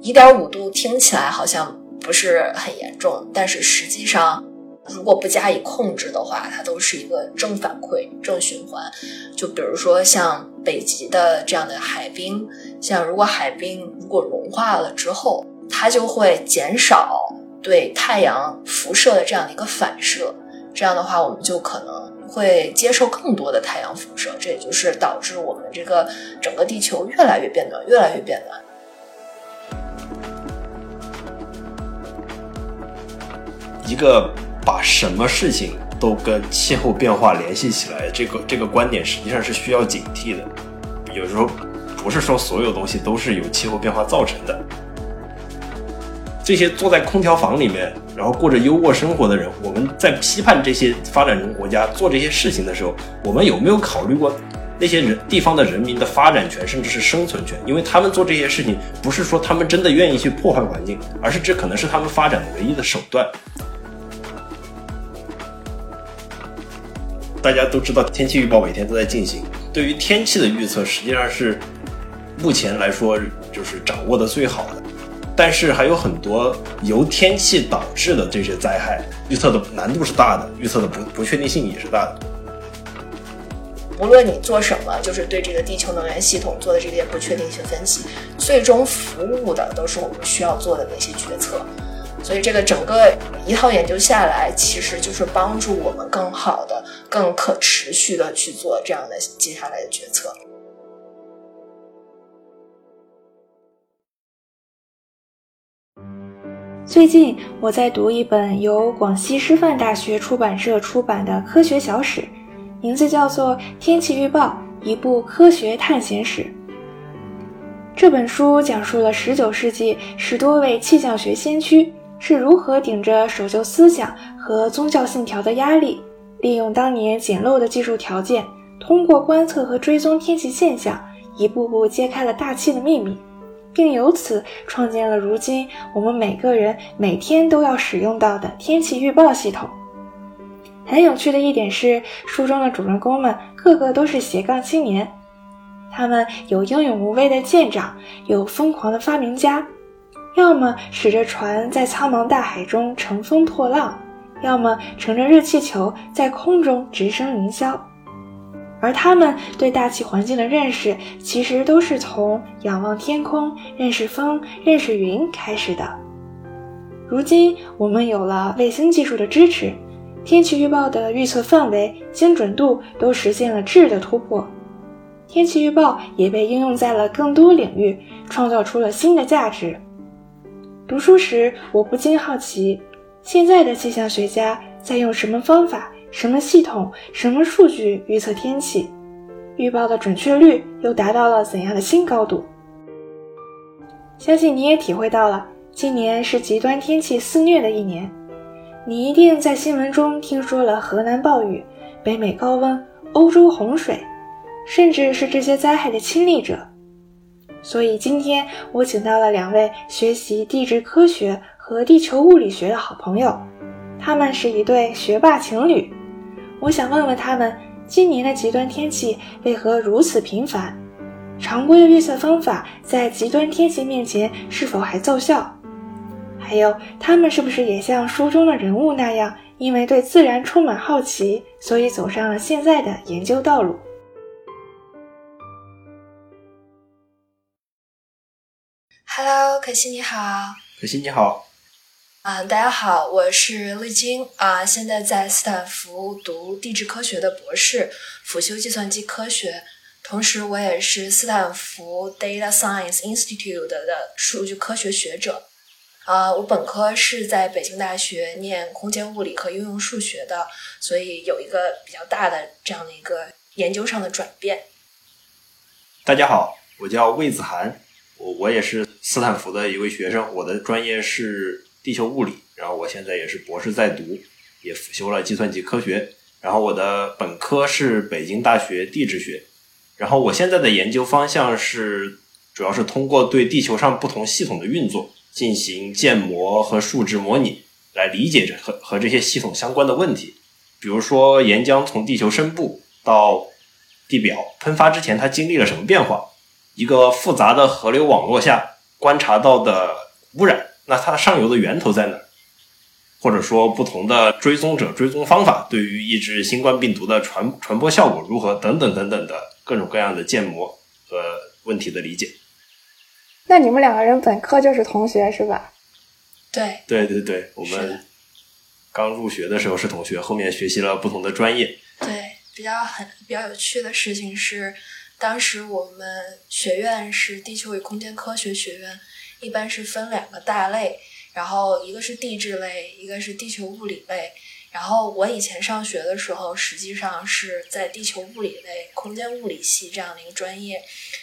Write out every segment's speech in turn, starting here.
一点五度听起来好像不是很严重，但是实际上。如果不加以控制的话，它都是一个正反馈、正循环。就比如说像北极的这样的海冰，像如果海冰如果融化了之后，它就会减少对太阳辐射的这样的一个反射。这样的话，我们就可能会接受更多的太阳辐射，这也就是导致我们这个整个地球越来越变暖，越来越变暖。一个。把什么事情都跟气候变化联系起来，这个这个观点实际上是需要警惕的。有时候不是说所有东西都是由气候变化造成的。这些坐在空调房里面，然后过着优渥生活的人，我们在批判这些发展中国家做这些事情的时候，我们有没有考虑过那些人地方的人民的发展权，甚至是生存权？因为他们做这些事情，不是说他们真的愿意去破坏环境，而是这可能是他们发展的唯一的手段。大家都知道，天气预报每天都在进行。对于天气的预测，实际上是目前来说就是掌握的最好的。但是还有很多由天气导致的这些灾害，预测的难度是大的，预测的不不确定性也是大的。无论你做什么，就是对这个地球能源系统做的这些不确定性分析，最终服务的都是我们需要做的那些决策。所以，这个整个一套研究下来，其实就是帮助我们更好的、更可持续的去做这样的接下来的决策。最近我在读一本由广西师范大学出版社出版的科学小史，名字叫做《天气预报：一部科学探险史》。这本书讲述了19世纪十多位气象学先驱。是如何顶着守旧思想和宗教信条的压力，利用当年简陋的技术条件，通过观测和追踪天气现象，一步步揭开了大气的秘密，并由此创建了如今我们每个人每天都要使用到的天气预报系统。很有趣的一点是，书中的主人公们个个都是斜杠青年，他们有英勇无畏的舰长，有疯狂的发明家。要么驶着船在苍茫大海中乘风破浪，要么乘着热气球在空中直升云霄。而他们对大气环境的认识，其实都是从仰望天空、认识风、认识云开始的。如今，我们有了卫星技术的支持，天气预报的预测范围、精准度都实现了质的突破。天气预报也被应用在了更多领域，创造出了新的价值。读书时，我不禁好奇，现在的气象学家在用什么方法、什么系统、什么数据预测天气？预报的准确率又达到了怎样的新高度？相信你也体会到了，今年是极端天气肆虐的一年。你一定在新闻中听说了河南暴雨、北美高温、欧洲洪水，甚至是这些灾害的亲历者。所以今天我请到了两位学习地质科学和地球物理学的好朋友，他们是一对学霸情侣。我想问问他们，今年的极端天气为何如此频繁？常规的预测方法在极端天气面前是否还奏效？还有，他们是不是也像书中的人物那样，因为对自然充满好奇，所以走上了现在的研究道路？Hello，可心你好。可心你好。啊，大家好，我是丽晶啊，现在在斯坦福读地质科学的博士，辅修计算机科学，同时我也是斯坦福 Data Science Institute 的数据科学学者。啊，我本科是在北京大学念空间物理和应用数学的，所以有一个比较大的这样的一个研究上的转变。大家好，我叫魏子涵。我我也是斯坦福的一位学生，我的专业是地球物理，然后我现在也是博士在读，也辅修了计算机科学，然后我的本科是北京大学地质学，然后我现在的研究方向是主要是通过对地球上不同系统的运作进行建模和数值模拟，来理解这和和这些系统相关的问题，比如说岩浆从地球深部到地表喷发之前，它经历了什么变化？一个复杂的河流网络下，观察到的污染，那它上游的源头在哪儿？或者说不同的追踪者追踪方法对于抑制新冠病毒的传传播效果如何？等等等等的各种各样的建模和问题的理解。那你们两个人本科就是同学是吧？对对对对，我们刚入学的时候是同学，后面学习了不同的专业。对，比较很比较有趣的事情是，当时我们学院是地球与空间科学学院，一般是分两个大类，然后一个是地质类，一个是地球物理类。然后我以前上学的时候，实际上是在地球物理类、空间物理系这样的一个专业，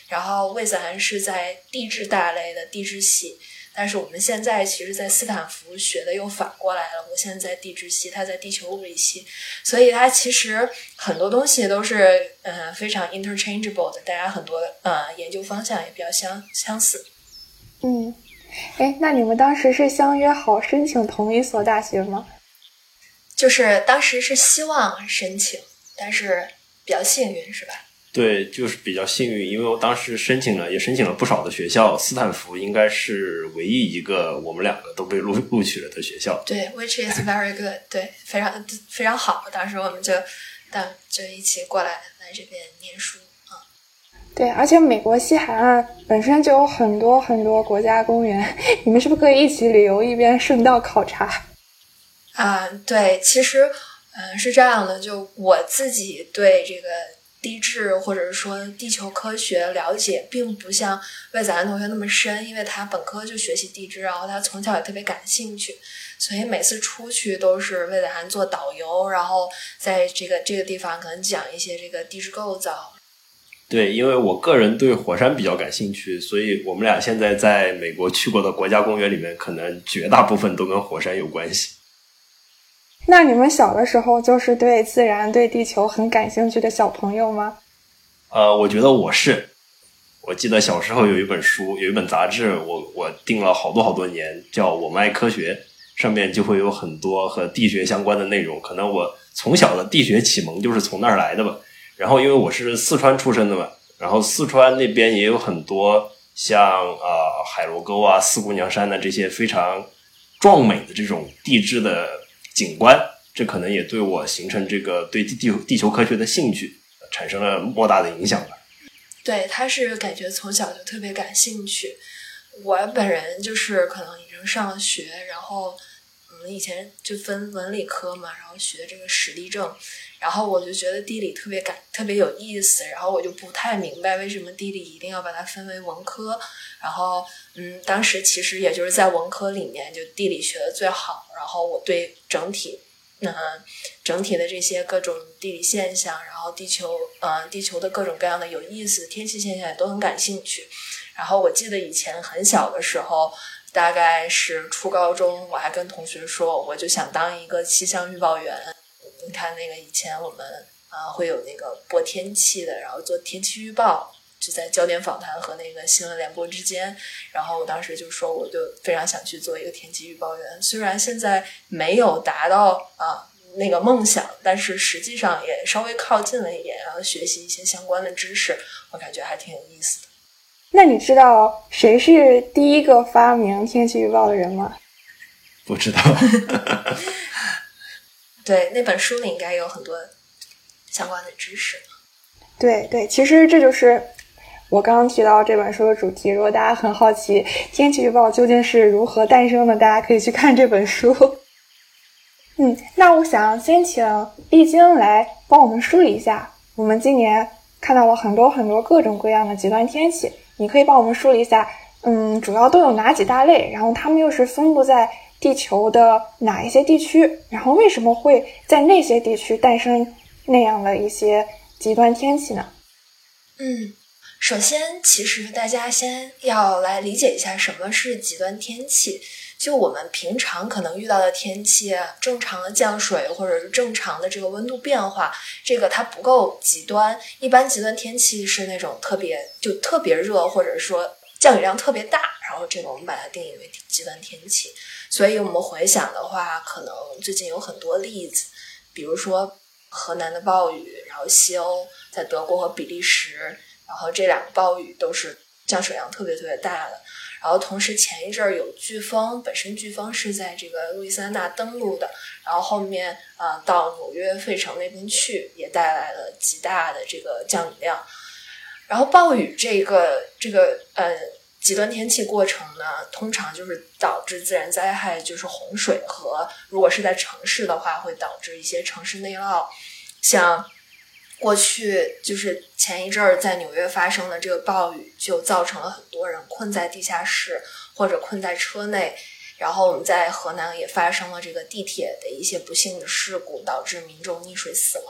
然后魏子涵是在地质大类的地质系。但是我们现在其实，在斯坦福学的又反过来了。我现在在地质系，他在地球物理系，所以它其实很多东西都是呃非常 interchangeable 的，大家很多呃研究方向也比较相相似。嗯，哎，那你们当时是相约好申请同一所大学吗？就是当时是希望申请，但是比较幸运，是吧？对，就是比较幸运，因为我当时申请了，也申请了不少的学校，斯坦福应该是唯一一个我们两个都被录录取了的学校。对，which is very good，对，非常非常好。当时我们就当就一起过来来这边念书啊。对，而且美国西海岸本身就有很多很多国家公园，你们是不是可以一起旅游，一边顺道考察？啊，对，其实，嗯、是这样的，就我自己对这个地质或者是说地球科学了解，并不像魏子涵同学那么深，因为他本科就学习地质，然后他从小也特别感兴趣，所以每次出去都是魏子涵做导游，然后在这个这个地方可能讲一些这个地质构造。对，因为我个人对火山比较感兴趣，所以我们俩现在在美国去过的国家公园里面，可能绝大部分都跟火山有关系。那你们小的时候就是对自然、对地球很感兴趣的小朋友吗？呃，我觉得我是，我记得小时候有一本书，有一本杂志，我我订了好多好多年，叫《我们爱科学》，上面就会有很多和地学相关的内容。可能我从小的地学启蒙就是从那儿来的吧。然后因为我是四川出生的嘛，然后四川那边也有很多像呃海螺沟啊、四姑娘山的这些非常壮美的这种地质的景观，这可能也对我形成这个对地地球科学的兴趣产生了莫大的影响吧。对，他是感觉从小就特别感兴趣。我本人就是可能已经上学，然后嗯，以前就分文理科嘛，然后学这个史地政，然后我就觉得地理特别感特别有意思，然后我就不太明白为什么地理一定要把它分为文科。然后嗯，当时其实也就是在文科里面，就地理学的最好，然后我对整体。嗯，整体的这些各种地理现象，然后地球，呃，地球的各种各样的有意思天气现象也都很感兴趣。然后我记得以前很小的时候，大概是初高中，我还跟同学说，我就想当一个气象预报员。你看那个以前我们啊、会有那个播天气的，然后做天气预报，就在焦点访谈和那个新闻联播之间。然后我当时就说，我就非常想去做一个天气预报员。虽然现在没有达到啊、那个梦想，但是实际上也稍微靠近了一点，然后学习一些相关的知识，我感觉还挺有意思的。那你知道谁是第一个发明天气预报的人吗？不知道，对，那本书里应该有很多相关的知识。对对，其实这就是我刚刚提到这本书的主题。如果大家很好奇天气预报究竟是如何诞生的，大家可以去看这本书。嗯，那我想先请丽晶来帮我们梳理一下，我们今年看到了很多很多各种各样的极端天气，你可以帮我们梳理一下，嗯，主要都有哪几大类，然后它们又是分布在地球的哪一些地区，然后为什么会在那些地区诞生那样的一些极端天气呢？嗯，首先，其实大家先要来理解一下什么是极端天气。就我们平常可能遇到的天气，正常的降水或者是正常的这个温度变化，这个它不够极端。一般极端天气是那种特别就特别热，或者说降雨量特别大，然后这个我们把它定义为极端天气。所以我们回想的话，可能最近有很多例子，比如说河南的暴雨，然后西欧在德国和比利时，然后这两个暴雨都是降水量特别特别大的。然后同时前一阵儿有飓风，本身飓风是在这个路易斯安那登陆的，然后后面啊到纽约、费城那边去，也带来了极大的这个降雨量。然后暴雨这个这个呃极端天气过程呢，通常就是导致自然灾害，就是洪水和如果是在城市的话，会导致一些城市内涝，像。过去就是前一阵儿在纽约发生的这个暴雨，就造成了很多人困在地下室或者困在车内。然后我们在河南也发生了这个地铁的一些不幸的事故，导致民众溺水死亡，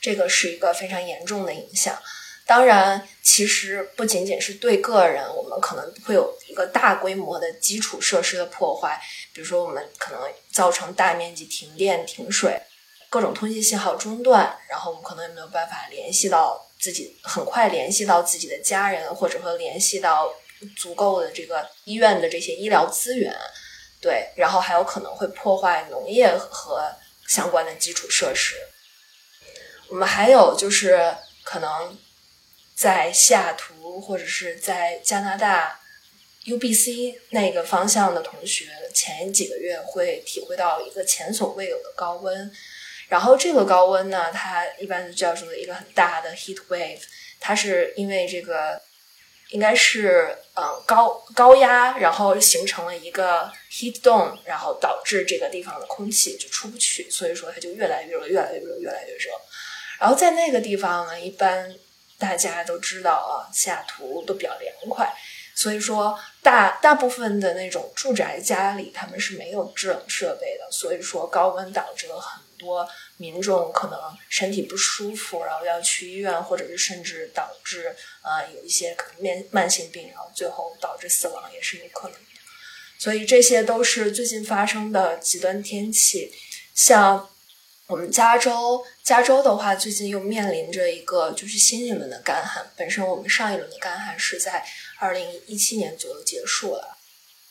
这个是一个非常严重的影响。当然，其实不仅仅是对个人，我们可能会有一个大规模的基础设施的破坏，比如说我们可能造成大面积停电停水。各种通信信号中断，然后我们可能也没有办法联系到自己，很快联系到自己的家人，或者说联系到足够的这个医院的这些医疗资源，对，然后还有可能会破坏农业和相关的基础设施。我们还有就是可能在西雅图或者是在加拿大 UBC 那个方向的同学，前几个月会体会到一个前所未有的高温。然后这个高温呢，它一般就叫做一个很大的 heat wave，它是因为这个应该是嗯高高压，然后形成了一个 heat dome，然后导致这个地方的空气就出不去，所以说它就越来越热，越来越热，越来越热。然后在那个地方呢，一般大家都知道啊，西雅图都比较凉快，所以说大大部分的那种住宅家里他们是没有制冷设备的，所以说高温导致了很。多民众可能身体不舒服，然后要去医院，或者是甚至导致呃有一些可能面慢性病，然后最后导致死亡也是有可能的。所以这些都是最近发生的极端天气。像我们加州，加州的话，最近又面临着一个就是新一轮的干旱。本身我们上一轮的干旱是在二零一七年左右结束了，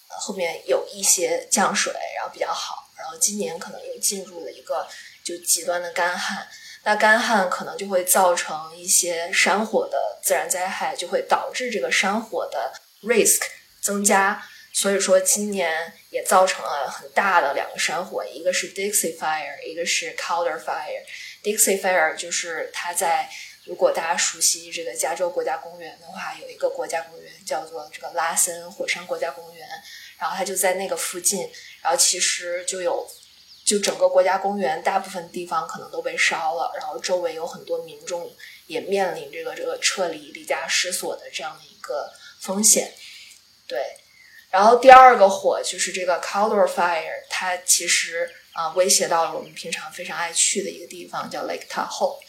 后面有一些降水，然后比较好。今年可能又进入了一个就极端的干旱，那干旱可能就会造成一些山火的自然灾害，就会导致这个山火的 risk 增加。所以说今年也造成了很大的两个山火，一个是 Dixie Fire，一个是 Calder Fire。Dixie Fire 就是它在如果大家熟悉这个加州国家公园的话，有一个国家公园叫做这个拉森火山国家公园。然后它就在那个附近，然后其实就有，就整个国家公园大部分地方可能都被烧了，然后周围有很多民众也面临这个这个撤离、离家失所的这样的一个风险。对，然后第二个火就是这个 Calder Fire，它其实啊威胁到了我们平常非常爱去的一个地方，叫 Lake Tahoe。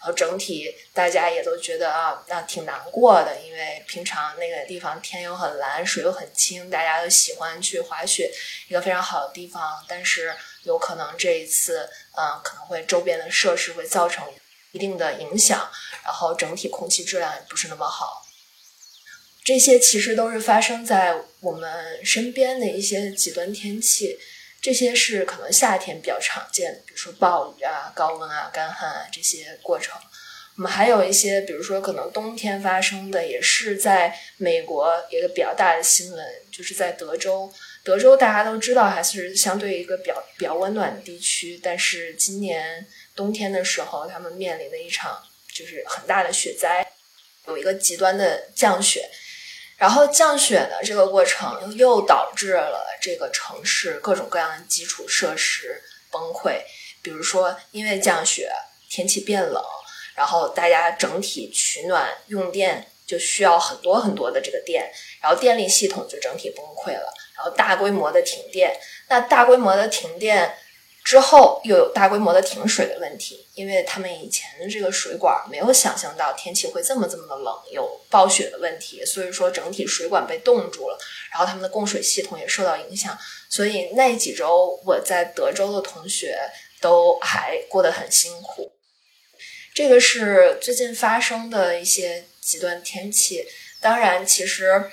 然后整体大家也都觉得啊，那挺难过的，因为平常那个地方天又很蓝，水又很清，大家都喜欢去滑雪，一个非常好的地方。但是有可能这一次，嗯，可能会周边的设施会造成一定的影响，然后整体空气质量也不是那么好。这些其实都是发生在我们身边的一些极端天气。这些是可能夏天比较常见的，比如说暴雨啊、高温啊、干旱啊这些过程。我们还有一些，比如说可能冬天发生的，也是在美国一个比较大的新闻，就是在德州。德州大家都知道还是相对一个比较比较温暖的地区，但是今年冬天的时候，他们面临的一场就是很大的雪灾，有一个极端的降雪。然后降雪的这个过程又导致了这个城市各种各样的基础设施崩溃，比如说因为降雪，天气变冷，然后大家整体取暖用电就需要很多很多的这个电，然后电力系统就整体崩溃了，然后大规模的停电，那大规模的停电。之后又有大规模的停水的问题，因为他们以前的这个水管没有想象到天气会这么这么的冷，有暴雪的问题，所以说整体水管被冻住了，然后他们的供水系统也受到影响，所以那几周我在德州的同学都还过得很辛苦。这个是最近发生的一些极端天气，当然，其实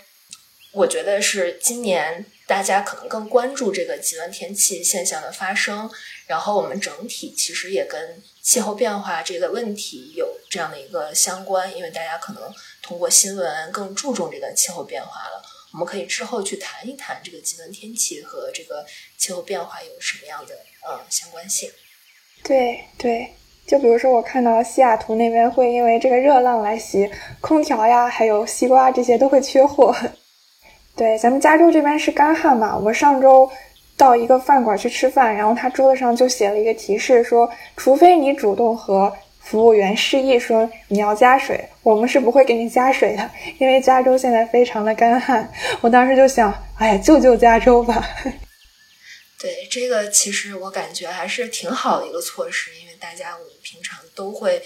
我觉得是今年大家可能更关注这个极端天气现象的发生，然后我们整体其实也跟气候变化这个问题有这样的一个相关，因为大家可能通过新闻更注重这个气候变化了。我们可以之后去谈一谈这个极端天气和这个气候变化有什么样的呃相关性。对对，就比如说我看到西雅图那边会因为这个热浪来袭，空调呀，还有西瓜这些都会缺货。对，咱们加州这边是干旱嘛，我上周到一个饭馆去吃饭，然后他桌子上就写了一个提示说，除非你主动和服务员示意说你要加水，我们是不会给你加水的，因为加州现在非常的干旱。我当时就想，哎呀，救救加州吧。对这个，其实我感觉还是挺好的一个措施，因为大家我们平常都会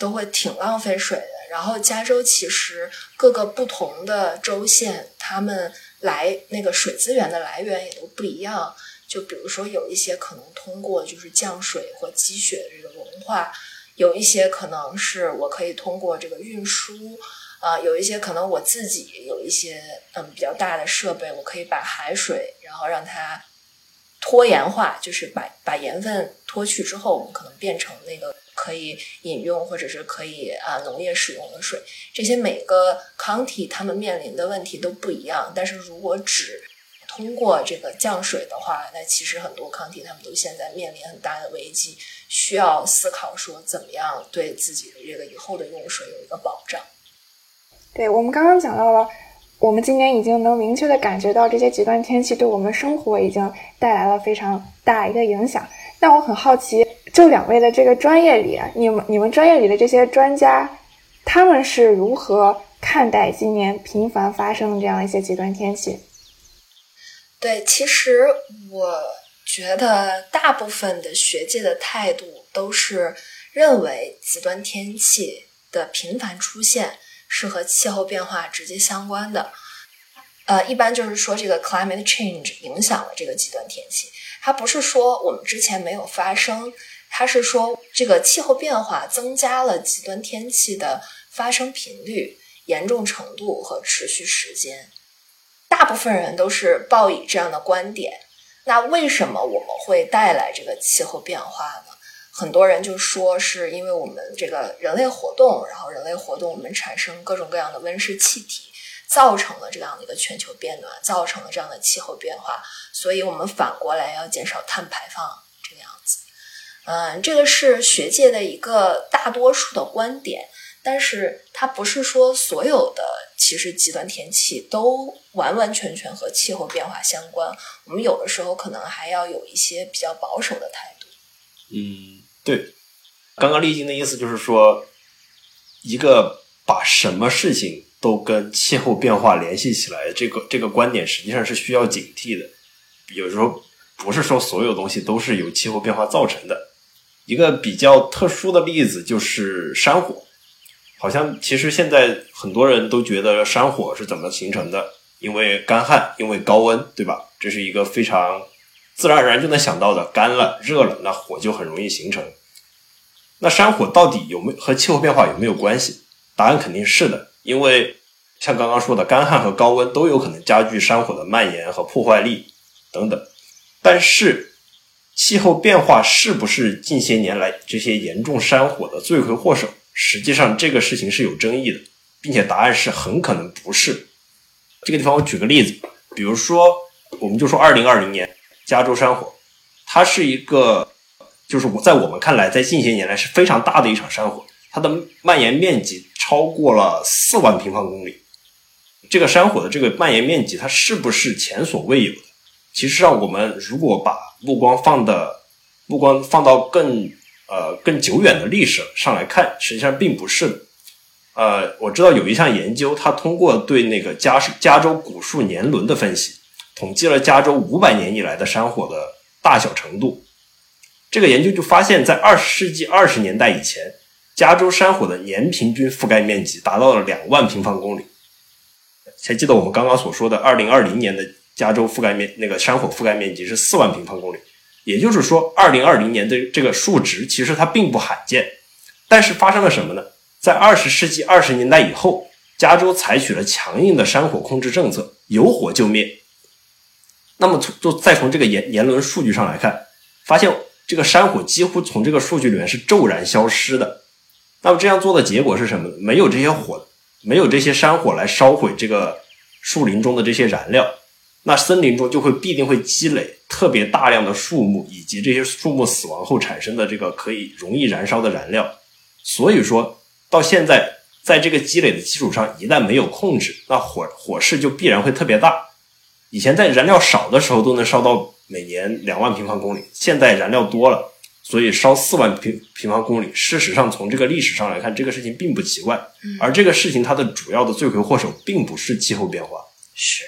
都会挺浪费水的。然后加州其实各个不同的州县，他们来那个水资源的来源也都不一样。就比如说有一些可能通过就是降水或积雪的这个融化，有一些可能是我可以通过这个运输，啊，有一些可能我自己有一些嗯比较大的设备，我可以把海水然后让它。脱盐化就是把把盐分脱去之后，我们可能变成那个可以饮用或者是可以啊农业使用的水。这些每个 county 他们面临的问题都不一样。但是如果只通过这个降水的话，那其实很多 county 他们都现在面临很大的危机，需要思考说怎么样对自己的这个以后的用水有一个保障。对我们刚刚讲到了。我们今年已经能明确的感觉到这些极端天气对我们生活已经带来了非常大一个影响。那我很好奇，就两位的这个专业里，你们你们专业里的这些专家，他们是如何看待今年频繁发生的这样一些极端天气？对，其实我觉得大部分的学界的态度都是认为极端天气的频繁出现。是和气候变化直接相关的，呃，一般就是说这个 climate change 影响了这个极端天气。它不是说我们之前没有发生，它是说这个气候变化增加了极端天气的发生频率、严重程度和持续时间。大部分人都是抱以这样的观点。那为什么我们会带来这个气候变化呢？很多人就说是因为我们这个人类活动，然后人类活动我们产生各种各样的温室气体，造成了这样的一个全球变暖，造成了这样的气候变化，所以我们反过来要减少碳排放。嗯，这个是学界的一个大多数的观点，但是它不是说所有的其实极端天气都完完全全和气候变化相关，我们有的时候可能还要有一些比较保守的态度。嗯。对，刚刚丽晶的意思就是说，一个把什么事情都跟气候变化联系起来，这个这个观点实际上是需要警惕的。有时候不是说所有东西都是由气候变化造成的。一个比较特殊的例子就是山火，好像其实现在很多人都觉得山火是怎么形成的？因为干旱，因为高温，对吧？这是一个非常。自然而然就能想到的，干了、热了，那火就很容易形成。那山火到底有没有和气候变化有没有关系？答案肯定是的，因为像刚刚说的，干旱和高温都有可能加剧山火的蔓延和破坏力等等。但是，气候变化是不是近些年来这些严重山火的罪魁祸首？实际上，这个事情是有争议的，并且答案是很可能不是。这个地方我举个例子，比如说，我们就说二零二零年。加州山火，它是一个，就是我在我们看来，在近些年来是非常大的一场山火，它的蔓延面积超过了四万平方公里。这个山火的这个蔓延面积，它是不是前所未有的？其实上，我们如果把目光放的目光放到更呃更久远的历史上来看，实际上并不是的。呃，我知道有一项研究，它通过对那个加加州古树年轮的分析。统计了加州五百年以来的山火的大小程度，这个研究就发现，在二十世纪二十年代以前，加州山火的年平均覆盖面积达到了两万平方公里。还记得我们刚刚所说的，二零二零年的加州覆盖面那个山火覆盖面积是四万平方公里，也就是说，二零二零年的这个数值其实它并不罕见。但是发生了什么呢？在二十世纪二十年代以后，加州采取了强硬的山火控制政策，有火就灭。那么从就再从这个年年轮数据上来看，发现这个山火几乎从这个数据里面是骤然消失的。那么这样做的结果是什么？没有这些火，没有这些山火来烧毁这个树林中的这些燃料，那森林中就会必定会积累特别大量的树木，以及这些树木死亡后产生的这个可以容易燃烧的燃料。所以说到现在，在这个积累的基础上，一旦没有控制，那火火势就必然会特别大。以前在燃料少的时候都能烧到每年两万平方公里，现在燃料多了。所以烧四万平平方公里，事实上从这个历史上来看，这个事情并不奇怪。而这个事情它的主要的罪魁祸首并不是气候变化。是，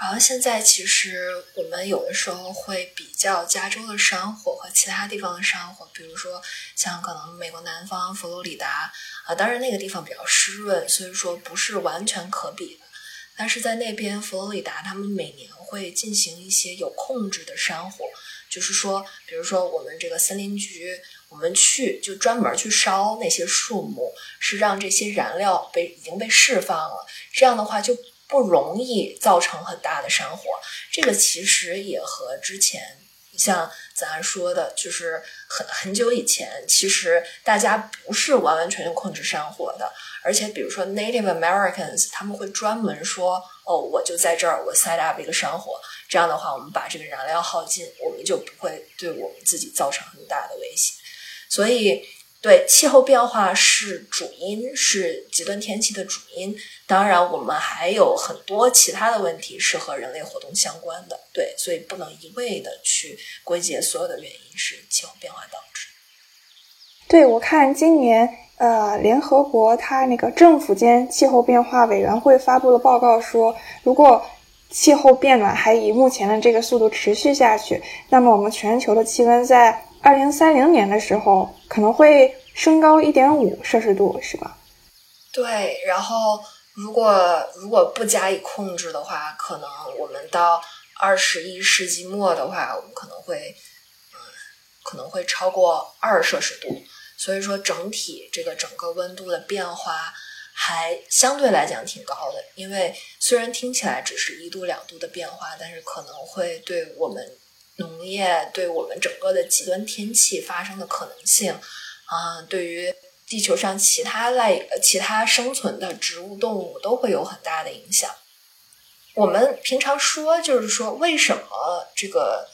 然后现在其实我们有的时候会比较加州的山火和其他地方的山火，比如说像可能美国南方佛罗里达啊，当然那个地方比较湿润，所以说不是完全可比的。但是在那边佛罗里达，他们每年会进行一些有控制的山火。就是说，比如说我们这个森林局，我们去就专门去烧那些树木，是让这些燃料被已经被释放了，这样的话就不容易造成很大的山火。这个其实也和之前像咱说的，就是很很久以前，其实大家不是完完全全控制山火的，而且比如说 Native Americans，他们会专门说，哦，我就在这儿，我 set up 一个山火。这样的话，我们把这个燃料耗尽，我们就不会对我们自己造成很大的威胁。所以，对气候变化是主因，是极端天气的主因。当然，我们还有很多其他的问题是和人类活动相关的。对，所以不能一味的去归结所有的原因是气候变化导致。对，我看今年呃，联合国它那个政府间气候变化委员会发布了报告说，如果气候变暖还以目前的这个速度持续下去，那么我们全球的气温在二零三零年的时候可能会升高一点五摄氏度，是吧？对，然后如果如果不加以控制的话，可能我们到二十一世纪末的话，我们可能会嗯可能会超过二摄氏度，所以说整体这个整个温度的变化。还相对来讲挺高的，因为虽然听起来只是一度两度的变化，但是可能会对我们农业、对我们整个的极端天气发生的可能性，啊，对于地球上其他类、其他生存的植物、动物都会有很大的影响。我们平常说，就是说，为什么这个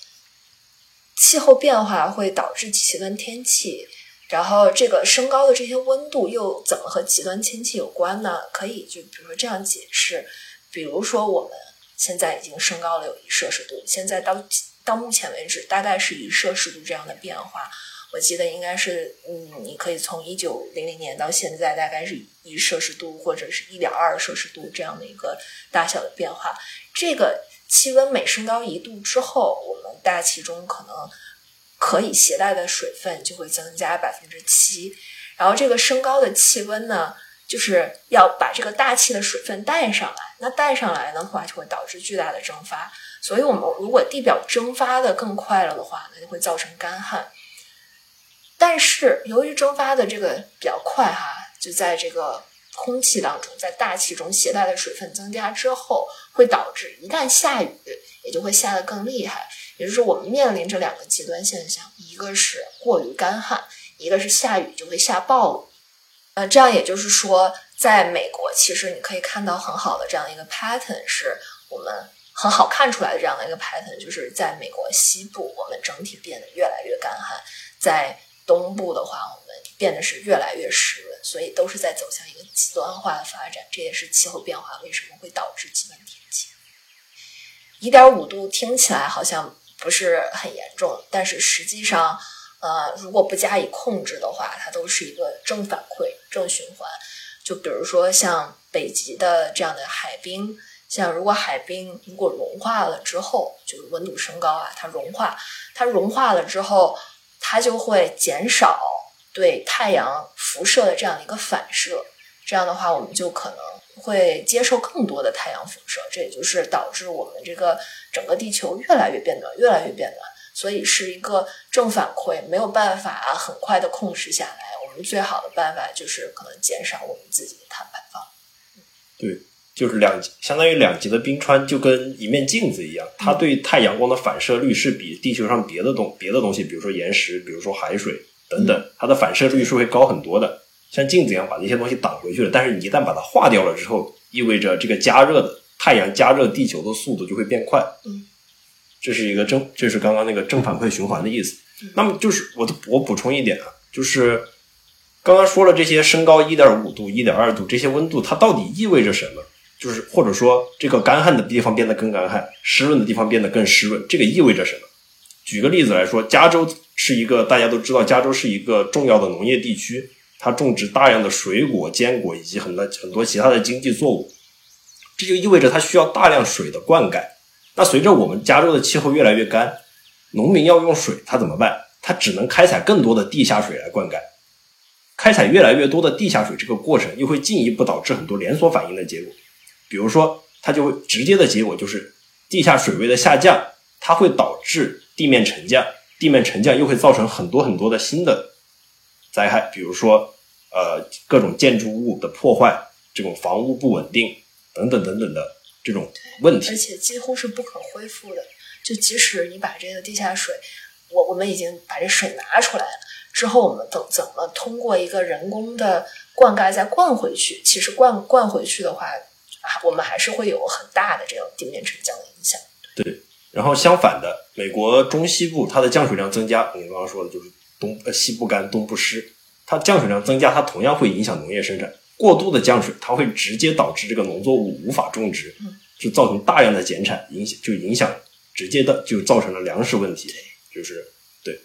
气候变化会导致极端天气？然后这个升高的这些温度又怎么和极端天气有关呢？可以就比如说这样解释，比如说我们现在已经升高了有一摄氏度，现在到到目前为止大概是一摄氏度这样的变化。我记得应该是，嗯，你可以从一九零零年到现在大概是一摄氏度或者是一点二摄氏度这样的一个大小的变化。这个气温每升高一度之后，我们大气中可能。可以携带的水分就会增加百分之七，然后这个升高的气温呢，就是要把这个大气的水分带上来。那带上来的话，就会导致巨大的蒸发。所以，我们如果地表蒸发的更快了的话，那就会造成干旱。但是，由于蒸发的这个比较快哈，就在这个空气当中，在大气中携带的水分增加之后，会导致一旦下雨，也就会下得更厉害。也就是我们面临着两个极端现象，一个是过于干旱，一个是下雨就会下暴雨。呃，这样也就是说，在美国，其实你可以看到很好的这样一个 pattern，是我们很好看出来的这样的一个 pattern，就是在美国西部，我们整体变得越来越干旱；在东部的话，我们变得是越来越湿润，所以都是在走向一个极端化的发展。这也是气候变化为什么会导致极端天气。一点五度听起来好像。不是很严重，但是实际上，呃，如果不加以控制的话，它都是一个正反馈、正循环。就比如说像北极的这样的海冰，像如果海冰如果融化了之后，就是温度升高啊，它融化，它融化了之后，它就会减少对太阳辐射的这样的一个反射。这样的话，我们就可能会接受更多的太阳辐射，这也就是导致我们这个。整个地球越来越变暖，越来越变暖，所以是一个正反馈，没有办法很快的控制下来。我们最好的办法就是可能减少我们自己的碳排放。对，就是两相当于两极的冰川就跟一面镜子一样，它对太阳光的反射率是比地球上别的东别的东西，比如说岩石，比如说海水等等，它的反射率是会高很多的，像镜子一样把那些东西挡回去了。但是你一旦把它化掉了之后，意味着这个加热的太阳加热地球的速度就会变快。嗯，这是一个正，这是刚刚那个正反馈循环的意思。那么就是我我补充一点啊，就是刚刚说了这些升高一点五度、一点二度这些温度，它到底意味着什么？就是或者说，这个干旱的地方变得更干旱，湿润的地方变得更湿润，这个意味着什么？举个例子来说，加州是一个大家都知道，加州是一个重要的农业地区，它种植大量的水果、坚果以及很多很多其他的经济作物，这就意味着它需要大量水的灌溉。那随着我们加州的气候越来越干，农民要用水，他怎么办？他只能开采更多的地下水来灌溉。开采越来越多的地下水，这个过程又会进一步导致很多连锁反应的结果。比如说，它就会直接的结果就是地下水位的下降，它会导致地面沉降，地面沉降又会造成很多很多的新的灾害，比如说呃各种建筑物的破坏，这种房屋不稳定等等等等的这种问题，而且几乎是不可恢复的。就即使你把这个地下水，我我们已经把这水拿出来了之后，我们怎怎么通过一个人工的灌溉再灌回去？其实灌灌回去的话。我们还是会有很大的这种地面沉降的影响。对，然后相反的，美国中西部它的降水量增加，你刚刚说的就是东呃西部干东部湿，它降水量增加，它同样会影响农业生产。过度的降水，它会直接导致这个农作物无法种植，就造成大量的减产，影响就影响直接的就造成了粮食问题。就是对。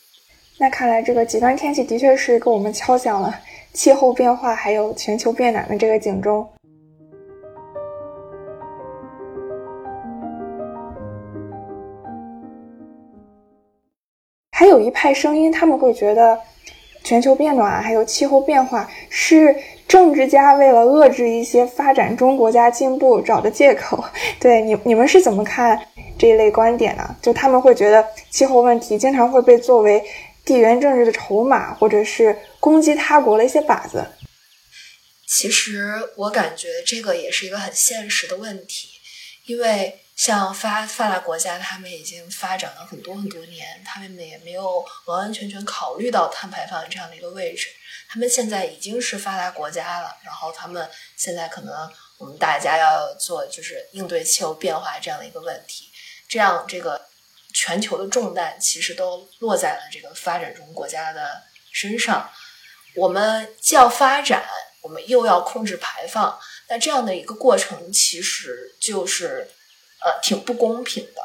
那看来这个极端天气的确是给我们敲响了气候变化还有全球变暖的这个警钟。有一派声音，他们会觉得全球变暖还有气候变化是政治家为了遏制一些发展中国家进步找的借口。对你，你们是怎么看这一类观点呢？就他们会觉得气候问题经常会被作为地缘政治的筹码，或者是攻击他国的一些靶子。其实我感觉这个也是一个很现实的问题，因为。像发发达国家，他们已经发展了很多很多年，他们也没有完完全全考虑到碳排放这样的一个位置。他们现在已经是发达国家了，然后他们现在可能我们大家要做就是应对气候变化这样的一个问题，这样这个全球的重担其实都落在了这个发展中国家的身上。我们既要发展，我们又要控制排放，那这样的一个过程其实就是。呃，挺不公平的。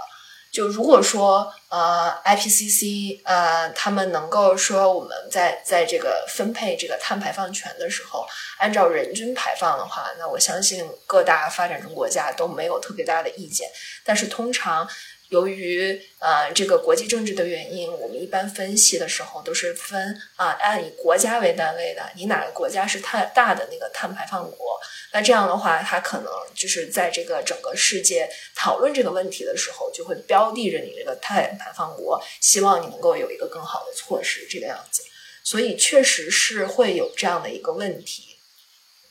就如果说呃，IPCC 呃，他们能够说我们在在这个分配这个碳排放权的时候，按照人均排放的话，那我相信各大发展中国家都没有特别大的意见。但是通常。由于呃这个国际政治的原因，我们一般分析的时候都是分啊按以国家为单位的，你哪个国家是太大的那个碳排放国，那这样的话，它可能就是在这个整个世界讨论这个问题的时候，就会标的着你这个碳排放国，希望你能够有一个更好的措施这个样子。所以确实是会有这样的一个问题。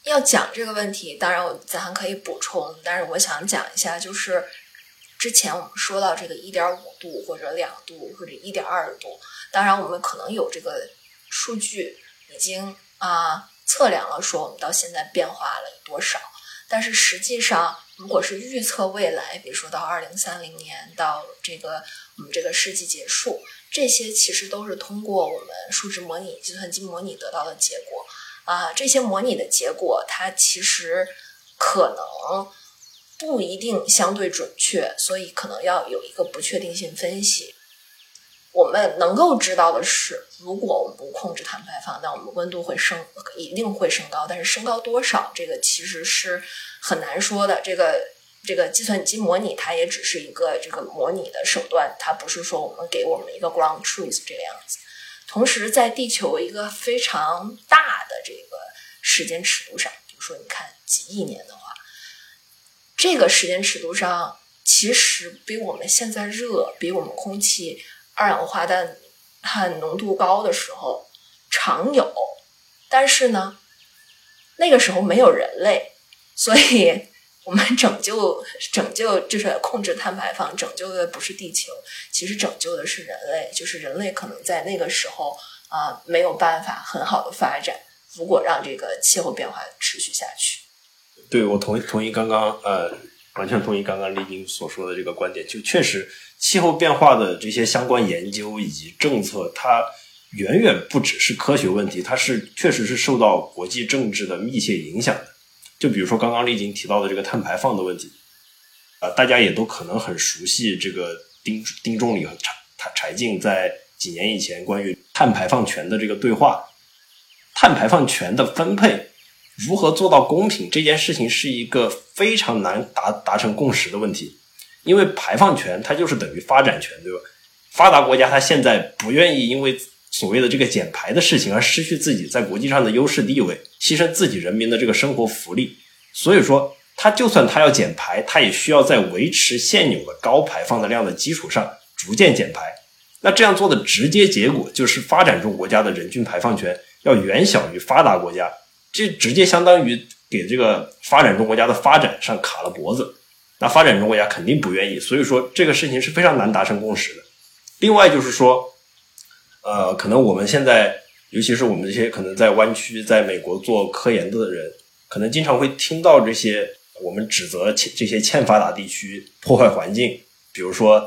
要讲这个问题，当然我咱可以补充，但是我想讲一下就是。之前我们说到这个一点五度或者两度或者一点二度，当然我们可能有这个数据已经啊测量了，说我们到现在变化了多少。但是实际上，如果是预测未来，比如说到二零三零年到这个我们这个世纪结束，这些其实都是通过我们数值模拟、计算机模拟得到的结果啊。这些模拟的结果，它其实可能。不一定相对准确，所以可能要有一个不确定性分析。我们能够知道的是，如果我们不控制碳排放，那我们温度会升，一定会升高。但是升高多少，这个其实是很难说的。这个这个计算机模拟，它也只是一个这个模拟的手段，它不是说我们给我们一个 ground truth 这个样子。同时，在地球一个非常大的这个时间尺度上，比如说你看几亿年的话。这个时间尺度上，其实比我们现在热，比我们空气二氧化碳碳浓度高的时候常有。但是呢，那个时候没有人类，所以我们拯救拯救就是控制碳排放，拯救的不是地球，其实拯救的是人类。就是人类可能在那个时候啊没有办法很好的发展，如果让这个气候变化持续下去。对，我同意同意刚刚呃，完全同意刚刚丽晶所说的这个观点。就确实，气候变化的这些相关研究以及政策，它远远不只是科学问题，它是确实是受到国际政治的密切影响的。就比如说刚刚丽晶提到的这个碳排放的问题，啊，大家也都可能很熟悉这个丁丁仲礼和柴柴柴静在几年以前关于碳排放权的这个对话。碳排放权的分配如何做到公平这件事情是一个非常难达达成共识的问题，因为排放权它就是等于发展权，对吧？发达国家它现在不愿意因为。所谓的这个减排的事情，而失去自己在国际上的优势地位，牺牲自己人民的这个生活福利。所以说，他就算他要减排，他也需要在维持现有的高排放的量的基础上逐渐减排。那这样做的直接结果就是，发展中国家的人均排放权要远小于发达国家，这直接相当于给这个发展中国家的发展上卡了脖子。那发展中国家肯定不愿意，所以说这个事情是非常难达成共识的。另外就是说。呃，可能我们现在，尤其是我们这些可能在湾区、在美国做科研的人，可能经常会听到这些我们指责欠这些欠发达地区破坏环境，比如说，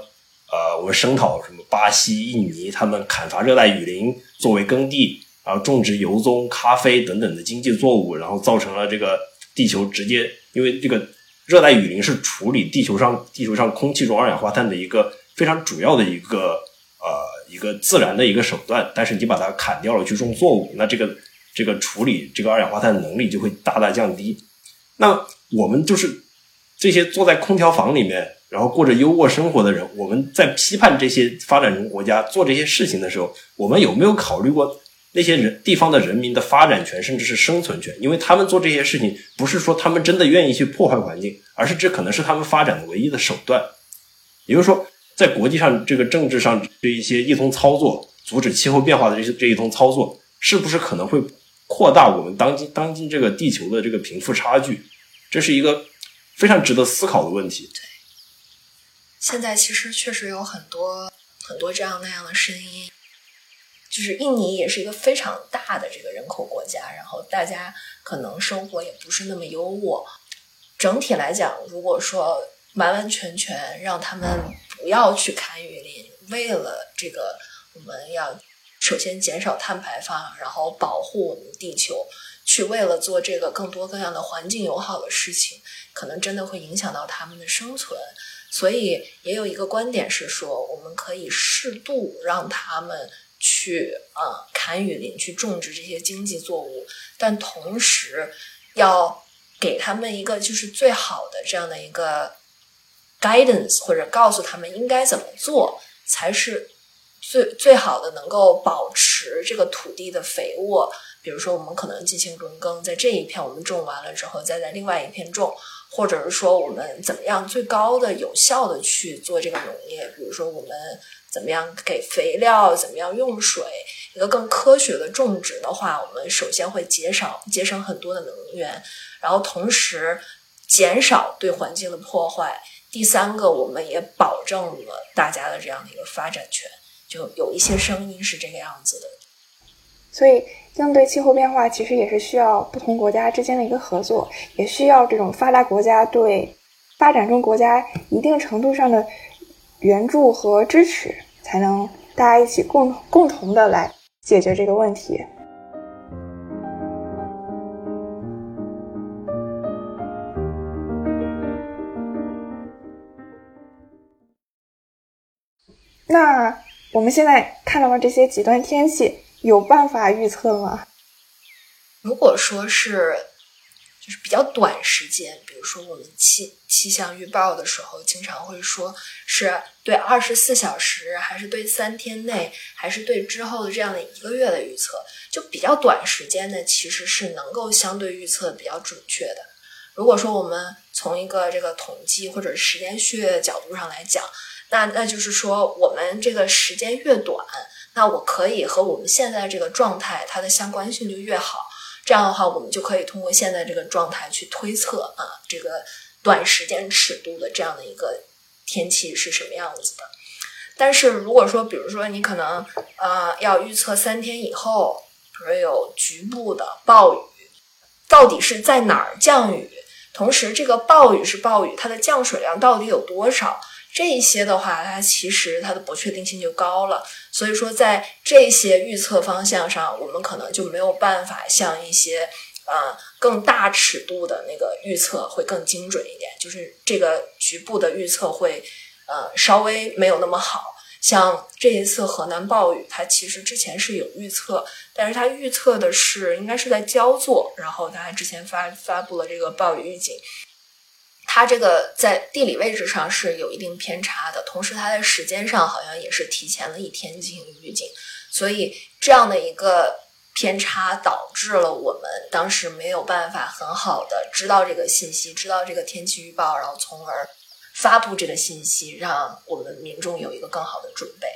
呃，我们声讨什么巴西、印尼，他们砍伐热带雨林作为耕地，然后种植油棕、咖啡等等的经济作物，然后造成了这个地球直接，因为这个热带雨林是处理地球上地球上空气中二氧化碳的一个非常主要的一个呃。一个自然的一个手段，但是你把它砍掉了去种作物，那这个这个处理这个二氧化碳的能力就会大大降低。那我们就是这些坐在空调房里面，然后过着优渥生活的人，我们在批判这些发展中国家做这些事情的时候，我们有没有考虑过那些人地方的人民的发展权，甚至是生存权？因为他们做这些事情，不是说他们真的愿意去破坏环境，而是这可能是他们发展的唯一的手段。也就是说。在国际上，这个政治上这一些一通操作，阻止气候变化的这些这一通操作，是不是可能会扩大我们当今当今这个地球的这个贫富差距？这是一个非常值得思考的问题。对，现在其实确实有很多很多这样那样的声音，就是印尼也是一个非常大的这个人口国家，然后大家可能生活也不是那么优渥。整体来讲，如果说完完全全让他们。不要去砍雨林，为了这个，我们要首先减少碳排放，然后保护我们地球，去为了做这个更多各样的环境友好的事情，可能真的会影响到他们的生存。所以也有一个观点是说，我们可以适度让他们去啊砍雨林，去种植这些经济作物，但同时要给他们一个就是最好的这样的一个。guidance 或者告诉他们应该怎么做才是最最好的，能够保持这个土地的肥沃。比如说，我们可能进行轮耕，在这一片我们种完了之后，再在另外一片种，或者是说我们怎么样最高的有效的去做这个农业。比如说，我们怎么样给肥料，怎么样用水，一个更科学的种植的话，我们首先会减少节省很多的能源，然后同时减少对环境的破坏。第三个，我们也保证了大家的这样的一个发展权，就有一些声音是这个样子的。所以，应对气候变化，其实也是需要不同国家之间的一个合作，也需要这种发达国家对发展中国家一定程度上的援助和支持，才能大家一起共共同的来解决这个问题。那我们现在看到的这些极端天气，有办法预测吗？如果说是，就是比较短时间，比如说我们气气象预报的时候，经常会说是对二十四小时，还是对三天内，还是对之后的这样的一个月的预测，就比较短时间的，其实是能够相对预测比较准确的。如果说我们从一个这个统计或者时间序列的角度上来讲。那那就是说，我们这个时间越短，那我可以和我们现在这个状态它的相关性就越好。这样的话，我们就可以通过现在这个状态去推测啊，这个短时间尺度的这样的一个天气是什么样子的。但是如果说，比如说你可能呃要预测三天以后，比如有局部的暴雨，到底是在哪儿降雨？同时，这个暴雨是暴雨，它的降水量到底有多少？这一些的话，它其实它的不确定性就高了。所以说，在这些预测方向上，我们可能就没有办法像一些呃更大尺度的那个预测会更精准一点，就是这个局部的预测会呃稍微没有那么好。像这一次河南暴雨，它其实之前是有预测，但是它预测的是应该是在焦作，然后它之前发发布了这个暴雨预警。它这个在地理位置上是有一定偏差的，同时它在时间上好像也是提前了一天进行预警，所以这样的一个偏差导致了我们当时没有办法很好的知道这个信息，知道这个天气预报，然后从而发布这个信息，让我们民众有一个更好的准备。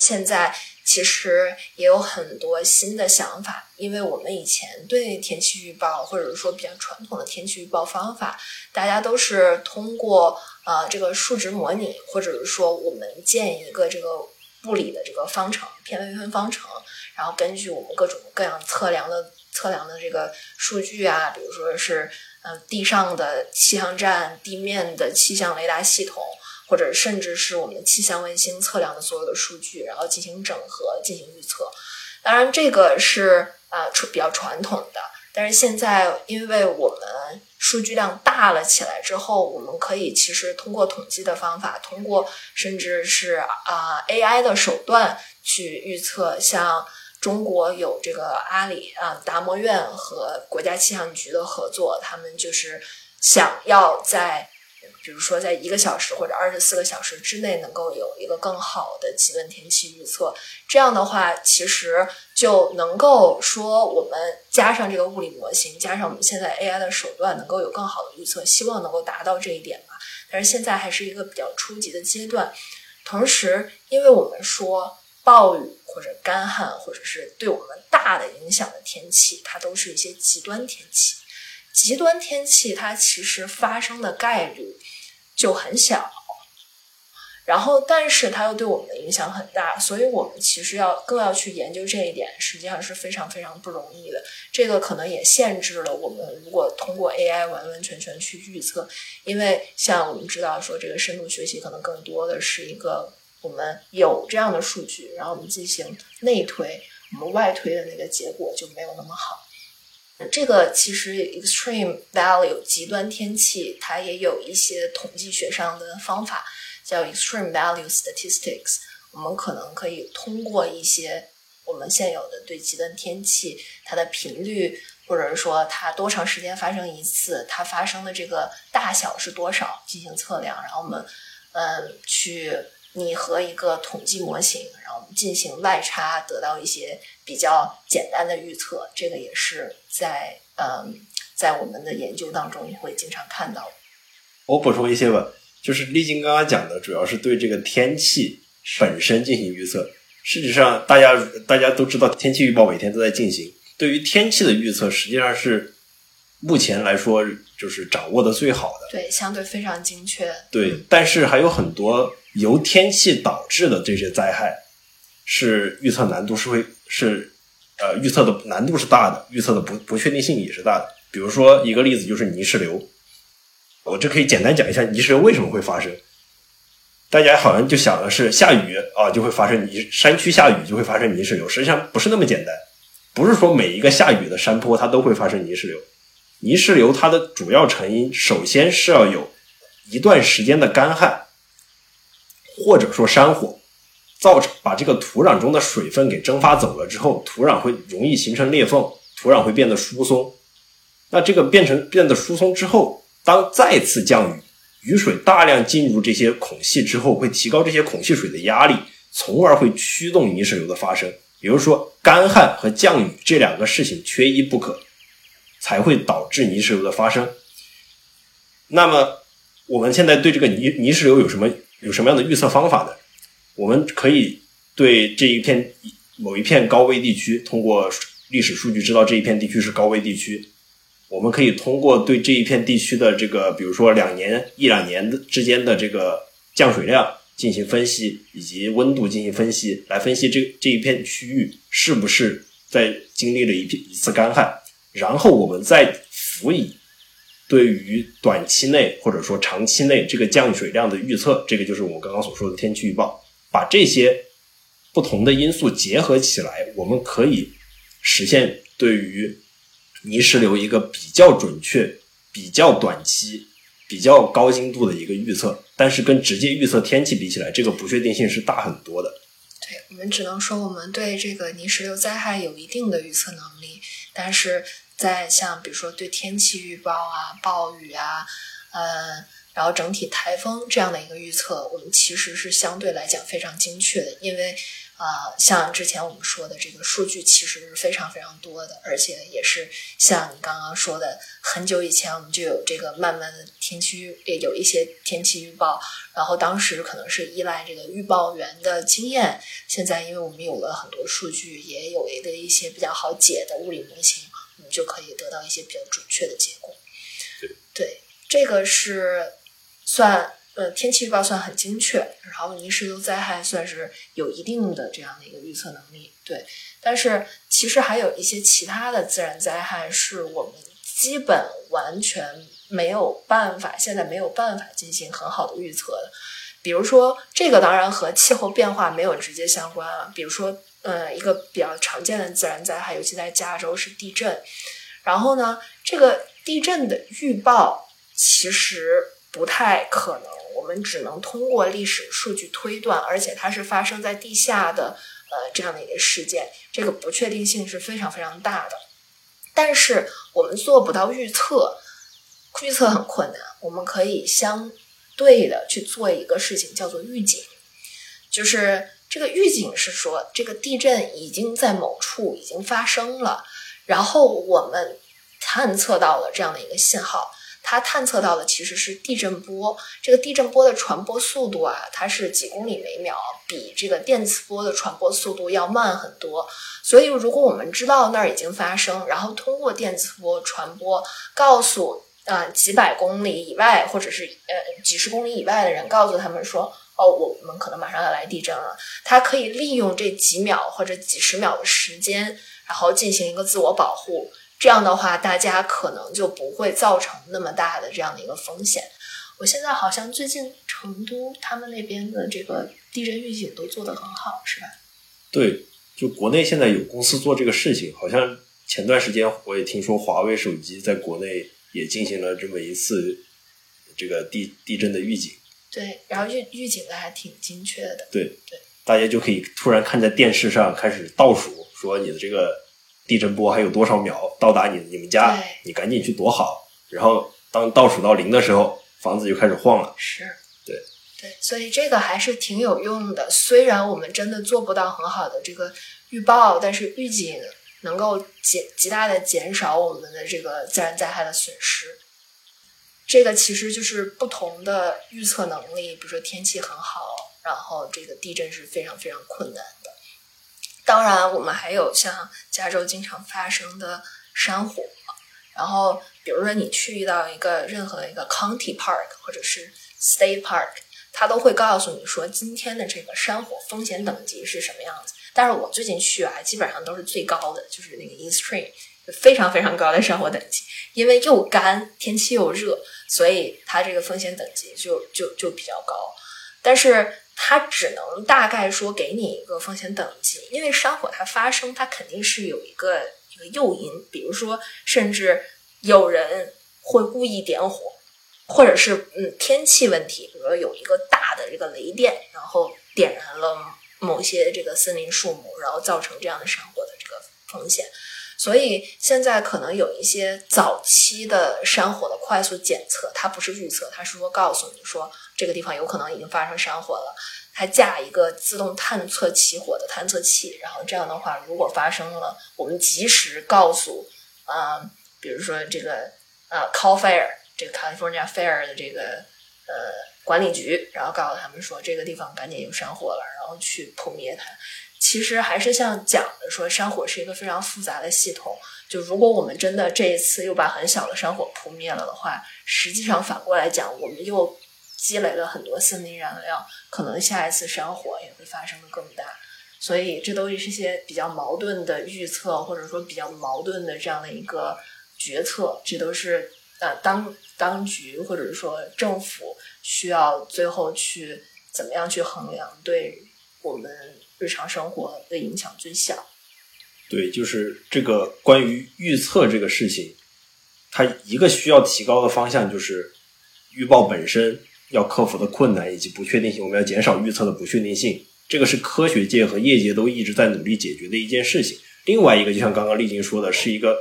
现在其实也有很多新的想法，因为我们以前对天气预报或者说比较传统的天气预报方法，大家都是通过呃这个数值模拟，或者是说我们建一个这个物理的这个方程偏微分方程，然后根据我们各种各样测量的测量的这个数据啊，比如说是呃地上的气象站、地面的气象雷达系统。或者甚至是我们气象卫星测量的所有的数据，然后进行整合、进行预测。当然，这个是呃比较传统的。但是现在，因为我们数据量大了起来之后，我们可以其实通过统计的方法，通过甚至是啊 AI 的手段去预测。像中国有这个阿里啊达摩院和国家气象局的合作，他们就是想要在。比如说，在一个小时或者二十四个小时之内，能够有一个更好的极端天气预测，这样的话，其实就能够说，我们加上这个物理模型，加上我们现在 AI 的手段，能够有更好的预测，希望能够达到这一点吧。但是现在还是一个比较初级的阶段。同时，因为我们说暴雨或者干旱，或者是对我们大的影响的天气，它都是一些极端天气。极端天气它其实发生的概率。就很小，然后但是它又对我们的影响很大，所以我们其实要更要去研究这一点，实际上是非常非常不容易的。这个可能也限制了我们如果通过 AI 完完全全去预测，因为像我们知道说这个深度学习可能更多的是一个我们有这样的数据，然后我们进行内推，我们外推的那个结果就没有那么好。这个其实 extreme value 极端天气，它也有一些统计学上的方法，叫 extreme value statistics。我们可能可以通过一些我们现有的对极端天气它的频率，或者说它多长时间发生一次，它发生的这个大小是多少进行测量，然后我们嗯去。拟合一个统计模型，然后进行外差，得到一些比较简单的预测。这个也是在嗯，在我们的研究当中会经常看到。我补充一些吧，就是丽晶刚刚讲的，主要是对这个天气本身进行预测。事实上，大家大家都知道，天气预报每天都在进行。对于天气的预测，实际上是目前来说就是掌握的最好的。对，相对非常精确。对，但是还有很多。由天气导致的这些灾害，是预测难度是会是，呃，预测的难度是大的，预测的不不确定性也是大的。比如说一个例子就是泥石流，我这可以简单讲一下泥石流为什么会发生。大家好像就想的是下雨啊就会发生泥山区下雨就会发生泥石流，实际上不是那么简单，不是说每一个下雨的山坡它都会发生泥石流。泥石流它的主要成因首先是要有一段时间的干旱。或者说山火造成把这个土壤中的水分给蒸发走了之后，土壤会容易形成裂缝，土壤会变得疏松。那这个变成变得疏松之后，当再次降雨，雨水大量进入这些孔隙之后，会提高这些孔隙水的压力，从而会驱动泥石流的发生。也就是说，干旱和降雨这两个事情缺一不可，才会导致泥石流的发生。那么，我们现在对这个泥泥石流有什么？有什么样的预测方法呢？我们可以对这一片某一片高危地区，通过历史数据知道这一片地区是高危地区。我们可以通过对这一片地区的这个，比如说两年一两年的之间的这个降水量进行分析，以及温度进行分析，来分析这这一片区域是不是在经历了一片一次干旱，然后我们再辅以对于短期内或者说长期内这个降水量的预测，这个就是我刚刚所说的天气预报，把这些不同的因素结合起来，我们可以实现对于泥石流一个比较准确、比较短期、比较高精度的一个预测，但是跟直接预测天气比起来，这个不确定性是大很多的。对我们只能说我们对这个泥石流灾害有一定的预测能力，但是在像比如说对天气预报啊、暴雨啊，呃，然后整体台风这样的一个预测，我们其实是相对来讲非常精确的，因为。啊，像之前我们说的这个数据其实是非常非常多的，而且也是像你刚刚说的，很久以前我们就有这个慢慢的天气，也有一些天气预报，然后当时可能是依赖这个预报员的经验，现在因为我们有了很多数据，也有的一些比较好解的物理模型，我们就可以得到一些比较准确的结果。对，这个是算。呃，天气预报算很精确，然后泥石流灾害算是有一定的这样的一个预测能力，对。但是其实还有一些其他的自然灾害是我们基本完全没有办法，现在没有办法进行很好的预测的。比如说，这个当然和气候变化没有直接相关啊。比如说，呃，一个比较常见的自然灾害，尤其在加州是地震。然后呢，这个地震的预报其实不太可能。我们只能通过历史数据推断，而且它是发生在地下的，呃，这样的一个事件，这个不确定性是非常非常大的。但是我们做不到预测，预测很困难。我们可以相对的去做一个事情，叫做预警。就是这个预警是说，这个地震已经在某处已经发生了，然后我们探测到了这样的一个信号。它探测到的其实是地震波，这个地震波的传播速度啊，它是几公里每秒，比这个电磁波的传播速度要慢很多。所以，如果我们知道那儿已经发生，然后通过电磁波传播，告诉啊几百公里以外或者是呃几十公里以外的人，告诉他们说，哦，我们可能马上要来地震了。它可以利用这几秒或者几十秒的时间，然后进行一个自我保护。这样的话，大家可能就不会造成那么大的这样的一个风险。我现在好像最近成都他们那边的这个地震预警都做得很好，是吧？对，就国内现在有公司做这个事情，好像前段时间我也听说华为手机在国内也进行了这么一次这个地地震的预警。对，然后预预警的还挺精确的。对对，大家就可以突然看在电视上开始倒数，说你的这个。地震波还有多少秒到达你你们家？你赶紧去躲好。然后当倒数到零的时候，房子就开始晃了。是，对，对，所以这个还是挺有用的。虽然我们真的做不到很好的这个预报，但是预警能够减极大的减少我们的这个自然灾害的损失。这个其实就是不同的预测能力。比如说天气很好，然后这个地震是非常非常困难。当然，我们还有像加州经常发生的山火，然后比如说你去到一个任何一个 county park 或者是 state park，他都会告诉你说今天的这个山火风险等级是什么样子。但是我最近去啊，基本上都是最高的，就是那个 extreme，非常非常高的山火等级，因为又干天气又热，所以它这个风险等级就就就比较高。但是它只能大概说给你一个风险等级，因为山火它发生，它肯定是有一个一个诱因，比如说，甚至有人会故意点火，或者是嗯天气问题，比如说有一个大的这个雷电，然后点燃了某些这个森林树木，然后造成这样的山火的这个风险。所以现在可能有一些早期的山火的快速检测，它不是预测，它是说告诉你说这个地方有可能已经发生山火了，它架一个自动探测起火的探测器，然后这样的话，如果发生了，我们及时告诉啊，比如说这个呃 Cal Fire 这个 California Fire 的这个呃管理局，然后告诉他们说这个地方赶紧有山火了，然后去扑灭它。其实还是像讲的说，山火是一个非常复杂的系统。就如果我们真的这一次又把很小的山火扑灭了的话，实际上反过来讲，我们又积累了很多森林燃料，可能下一次山火也会发生的更大。所以这都是一些比较矛盾的预测，或者说比较矛盾的这样的一个决策。这都是呃当当局或者说政府需要最后去怎么样去衡量，对我们日常生活的影响最小。对，就是这个关于预测这个事情，它一个需要提高的方向就是预报本身要克服的困难以及不确定性，我们要减少预测的不确定性。这个是科学界和业界都一直在努力解决的一件事情。另外一个，就像刚刚丽晶说的，是一个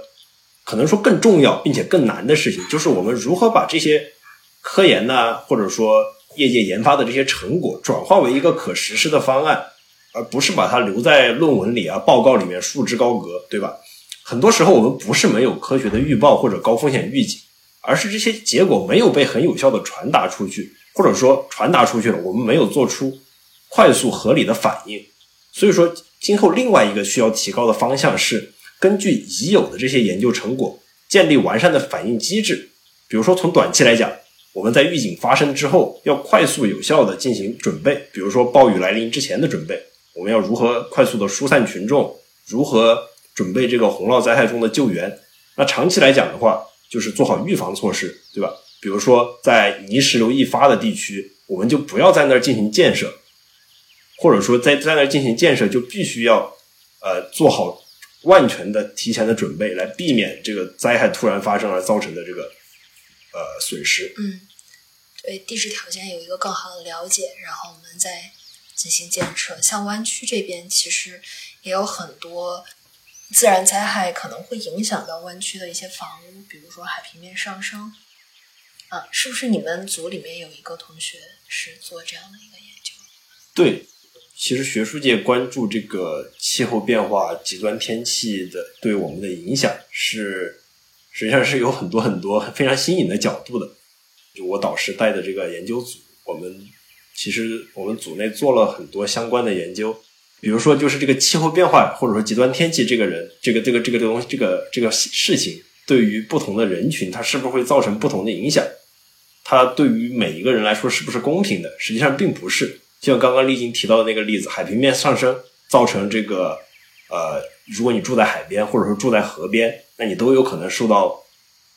可能说更重要并且更难的事情，就是我们如何把这些科研呢，或者说业界研发的这些成果，转化为一个可实施的方案。而不是把它留在论文里啊、报告里面束之高阁，对吧？很多时候我们不是没有科学的预报或者高风险预警，而是这些结果没有被很有效的传达出去，或者说传达出去了，我们没有做出快速合理的反应。所以说，今后另外一个需要提高的方向是根据已有的这些研究成果，建立完善的反应机制。比如说，从短期来讲，我们在预警发生之后，要快速有效的进行准备，比如说暴雨来临之前的准备。我们要如何快速的疏散群众？如何准备这个洪涝灾害中的救援？那长期来讲的话，就是做好预防措施，对吧？比如说在泥石流易发的地区，我们就不要在那儿进行建设，或者说在在那儿进行建设，就必须要呃做好万全的提前的准备，来避免这个灾害突然发生而造成的这个呃损失。嗯，对地质条件有一个更好的了解，然后我们再。进行建设，像湾区这边其实也有很多自然灾害可能会影响到湾区的一些房屋，比如说海平面上升。啊，是不是你们组里面有一个同学是做这样的一个研究？对，其实学术界关注这个气候变化、极端天气的对我们的影响，是实际上是有很多很多非常新颖的角度的。就我导师带的这个研究组，我们。其实我们组内做了很多相关的研究，比如说就是这个气候变化或者说极端天气，这个人这个这个这个东西这个这个事情，对于不同的人群，它是不是会造成不同的影响？它对于每一个人来说是不是公平的？实际上并不是。就像刚刚丽晶提到的那个例子，海平面上升造成这个呃，如果你住在海边或者说住在河边，那你都有可能受到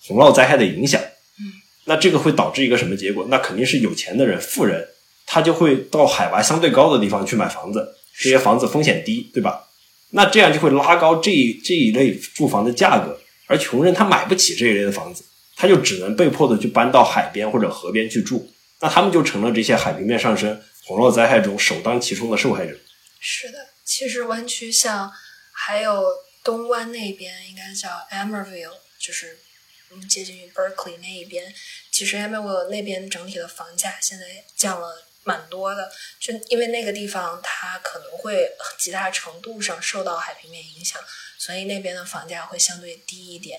洪涝灾害的影响。嗯，那这个会导致一个什么结果？那肯定是有钱的人、富人。他就会到海拔相对高的地方去买房子，这些房子风险低，对吧？那这样就会拉高这一这一类住房的价格，而穷人他买不起这一类的房子，他就只能被迫的去搬到海边或者河边去住，那他们就成了这些海平面上升、洪涝灾害中首当其冲的受害者。是的，其实湾区像还有东湾那边，应该叫 Emerville，就是嗯接近于 Berkeley 那一边，其实 Emerville 那边整体的房价现在降了。蛮多的，就因为那个地方它可能会极大程度上受到海平面影响，所以那边的房价会相对低一点。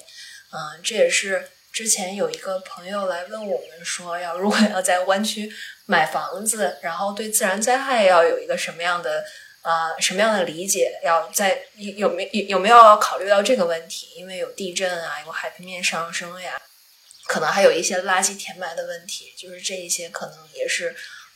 嗯，这也是之前有一个朋友来问我们说，要如果要在湾区买房子，然后对自然灾害要有一个什么样的呃什么样的理解，要在有没有有没有考虑到这个问题？因为有地震啊，有海平面上升呀，可能还有一些垃圾填埋的问题，就是这一些可能也是。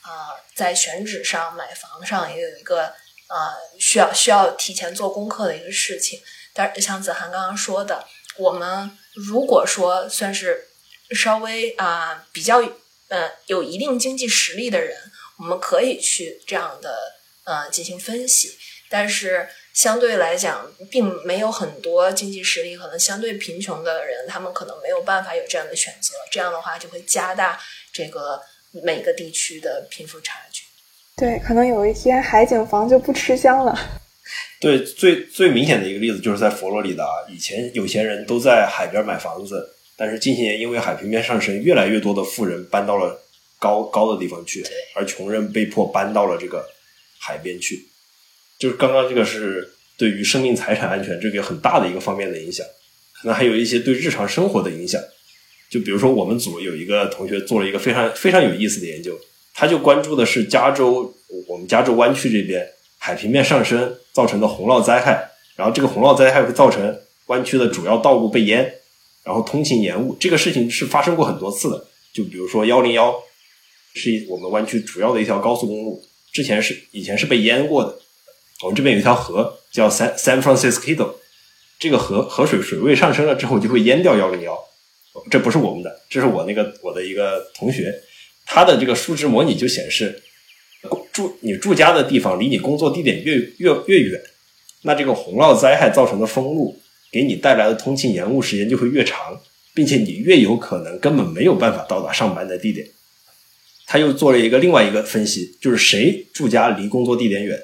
啊，在选址上买房上也有一个啊需要需要提前做功课的一个事情。但是像子涵刚刚说的，我们如果说算是稍微啊比较呃有一定经济实力的人，我们可以去这样的呃进行分析。但是相对来讲，并没有很多经济实力可能相对贫穷的人，他们可能没有办法有这样的选择。这样的话，就会加大这个。每个地区的贫富差距，对，可能有一天海景房就不吃香了。对，最最明显的一个例子就是在佛罗里达，以前有钱人都在海边买房子，但是近些年因为海平面上升，越来越多的富人搬到了高高的地方去，而穷人被迫搬到了这个海边去。就是刚刚这个是对于生命财产安全这个很大的一个方面的影响，可能还有一些对日常生活的影响。就比如说，我们组有一个同学做了一个非常非常有意思的研究，他就关注的是加州，我们加州湾区这边海平面上升造成的洪涝灾害，然后这个洪涝灾害会造成湾区的主要道路被淹，然后通勤延误。这个事情是发生过很多次的，就比如说幺零幺，是我们湾区主要的一条高速公路，之前是以前是被淹过的。我们这边有一条河叫 San San Francisco，这个河河水水位上升了之后就会淹掉幺零幺。这不是我们的，这是我那个我的一个同学，他的这个数值模拟就显示，住你住家的地方离你工作地点越越越远，那这个洪涝灾害造成的封路给你带来的通勤延误时间就会越长，并且你越有可能根本没有办法到达上班的地点。他又做了一个另外一个分析，就是谁住家离工作地点远，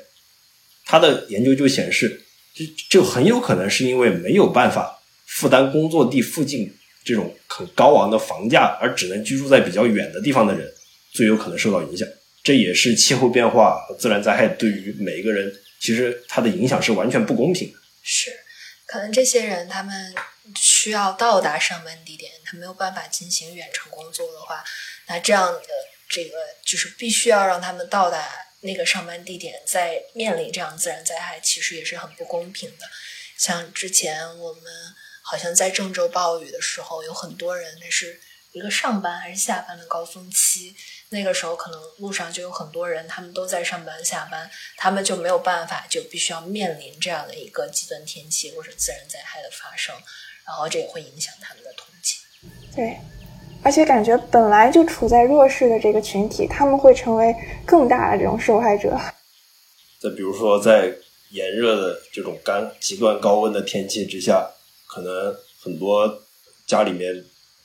他的研究就显示，就就很有可能是因为没有办法负担工作地附近。这种很高昂的房价，而只能居住在比较远的地方的人，最有可能受到影响。这也是气候变化和自然灾害对于每一个人，其实它的影响是完全不公平的。是，可能这些人他们需要到达上班地点，他没有办法进行远程工作的话，那这样的这个就是必须要让他们到达那个上班地点，在面临这样自然灾害，其实也是很不公平的。像之前我们。好像在郑州暴雨的时候，有很多人，那是一个上班还是下班的高峰期。那个时候，可能路上就有很多人，他们都在上班下班，他们就没有办法，就必须要面临这样的一个极端天气或者自然灾害的发生，然后这也会影响他们的通勤。对，而且感觉本来就处在弱势的这个群体，他们会成为更大的这种受害者。再比如说，在炎热的这种干极端高温的天气之下。可能很多家里面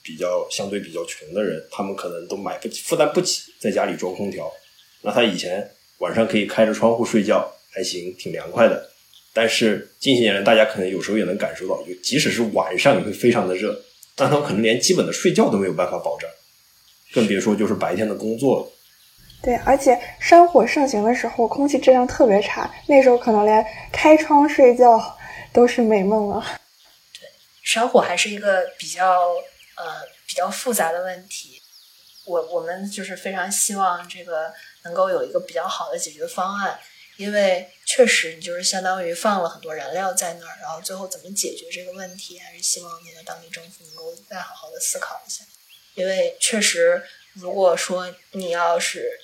比较相对比较穷的人，他们可能都买不起、负担不起在家里装空调。那他以前晚上可以开着窗户睡觉，还行，挺凉快的。但是近些年，大家可能有时候也能感受到，就即使是晚上也会非常的热，但他们可能连基本的睡觉都没有办法保障，更别说就是白天的工作了。对，而且山火盛行的时候，空气质量特别差，那时候可能连开窗睡觉都是美梦了。山火还是一个比较呃比较复杂的问题，我我们就是非常希望这个能够有一个比较好的解决方案，因为确实你就是相当于放了很多燃料在那儿，然后最后怎么解决这个问题，还是希望那个当地政府能够再好好的思考一下，因为确实如果说你要是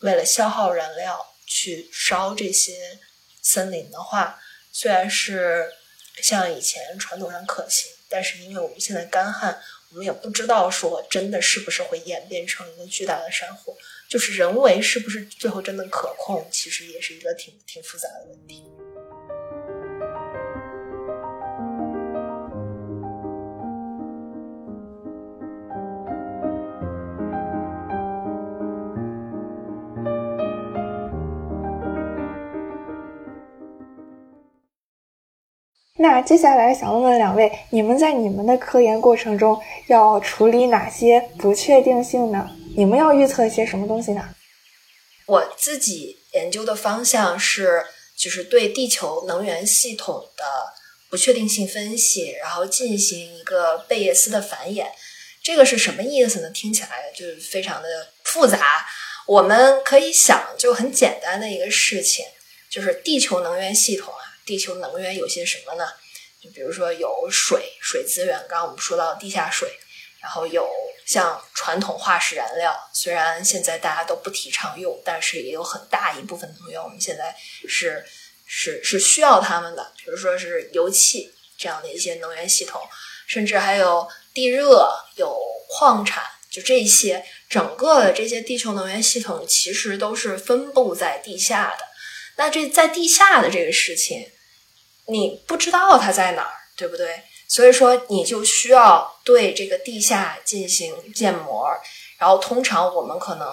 为了消耗燃料去烧这些森林的话，虽然是。像以前传统上可行，但是因为我们现在干旱，我们也不知道说真的是不是会演变成一个巨大的山火，就是人为是不是最后真的可控，其实也是一个挺挺复杂的问题。那接下来想问问两位，你们在你们的科研过程中要处理哪些不确定性呢？你们要预测一些什么东西呢？我自己研究的方向是，就是对地球能源系统的不确定性分析，然后进行一个贝叶斯的繁衍。这个是什么意思呢？听起来就非常的复杂。我们可以想，就很简单的一个事情，就是地球能源系统。地球能源有些什么呢？就比如说有水，水资源。刚刚我们说到地下水，然后有像传统化石燃料，虽然现在大家都不提倡用，但是也有很大一部分能源我们现在是是是需要它们的。比如说是油气这样的一些能源系统，甚至还有地热、有矿产，就这些整个的这些地球能源系统其实都是分布在地下的。那这在地下的这个事情。你不知道它在哪儿，对不对？所以说你就需要对这个地下进行建模，然后通常我们可能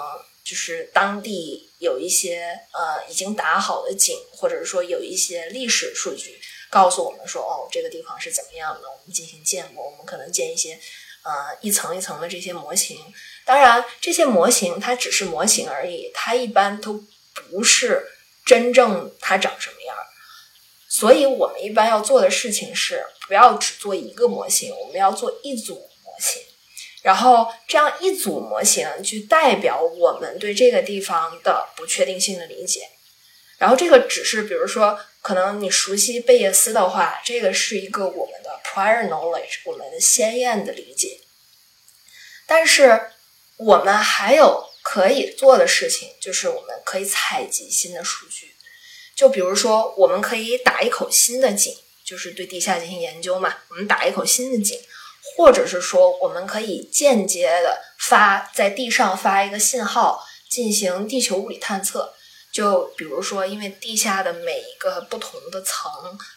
就是当地有一些呃已经打好的井，或者是说有一些历史数据告诉我们说，哦，这个地方是怎么样的，我们进行建模，我们可能建一些呃一层一层的这些模型。当然，这些模型它只是模型而已，它一般都不是真正它长什么样。所以我们一般要做的事情是，不要只做一个模型，我们要做一组模型，然后这样一组模型去代表我们对这个地方的不确定性的理解。然后这个只是比如说，可能你熟悉贝叶斯的话，这个是一个我们的 prior knowledge，我们的先验的理解。但是我们还有可以做的事情，就是我们可以采集新的数据。就比如说，我们可以打一口新的井，就是对地下进行研究嘛。我们打一口新的井，或者是说，我们可以间接的发在地上发一个信号，进行地球物理探测。就比如说，因为地下的每一个不同的层，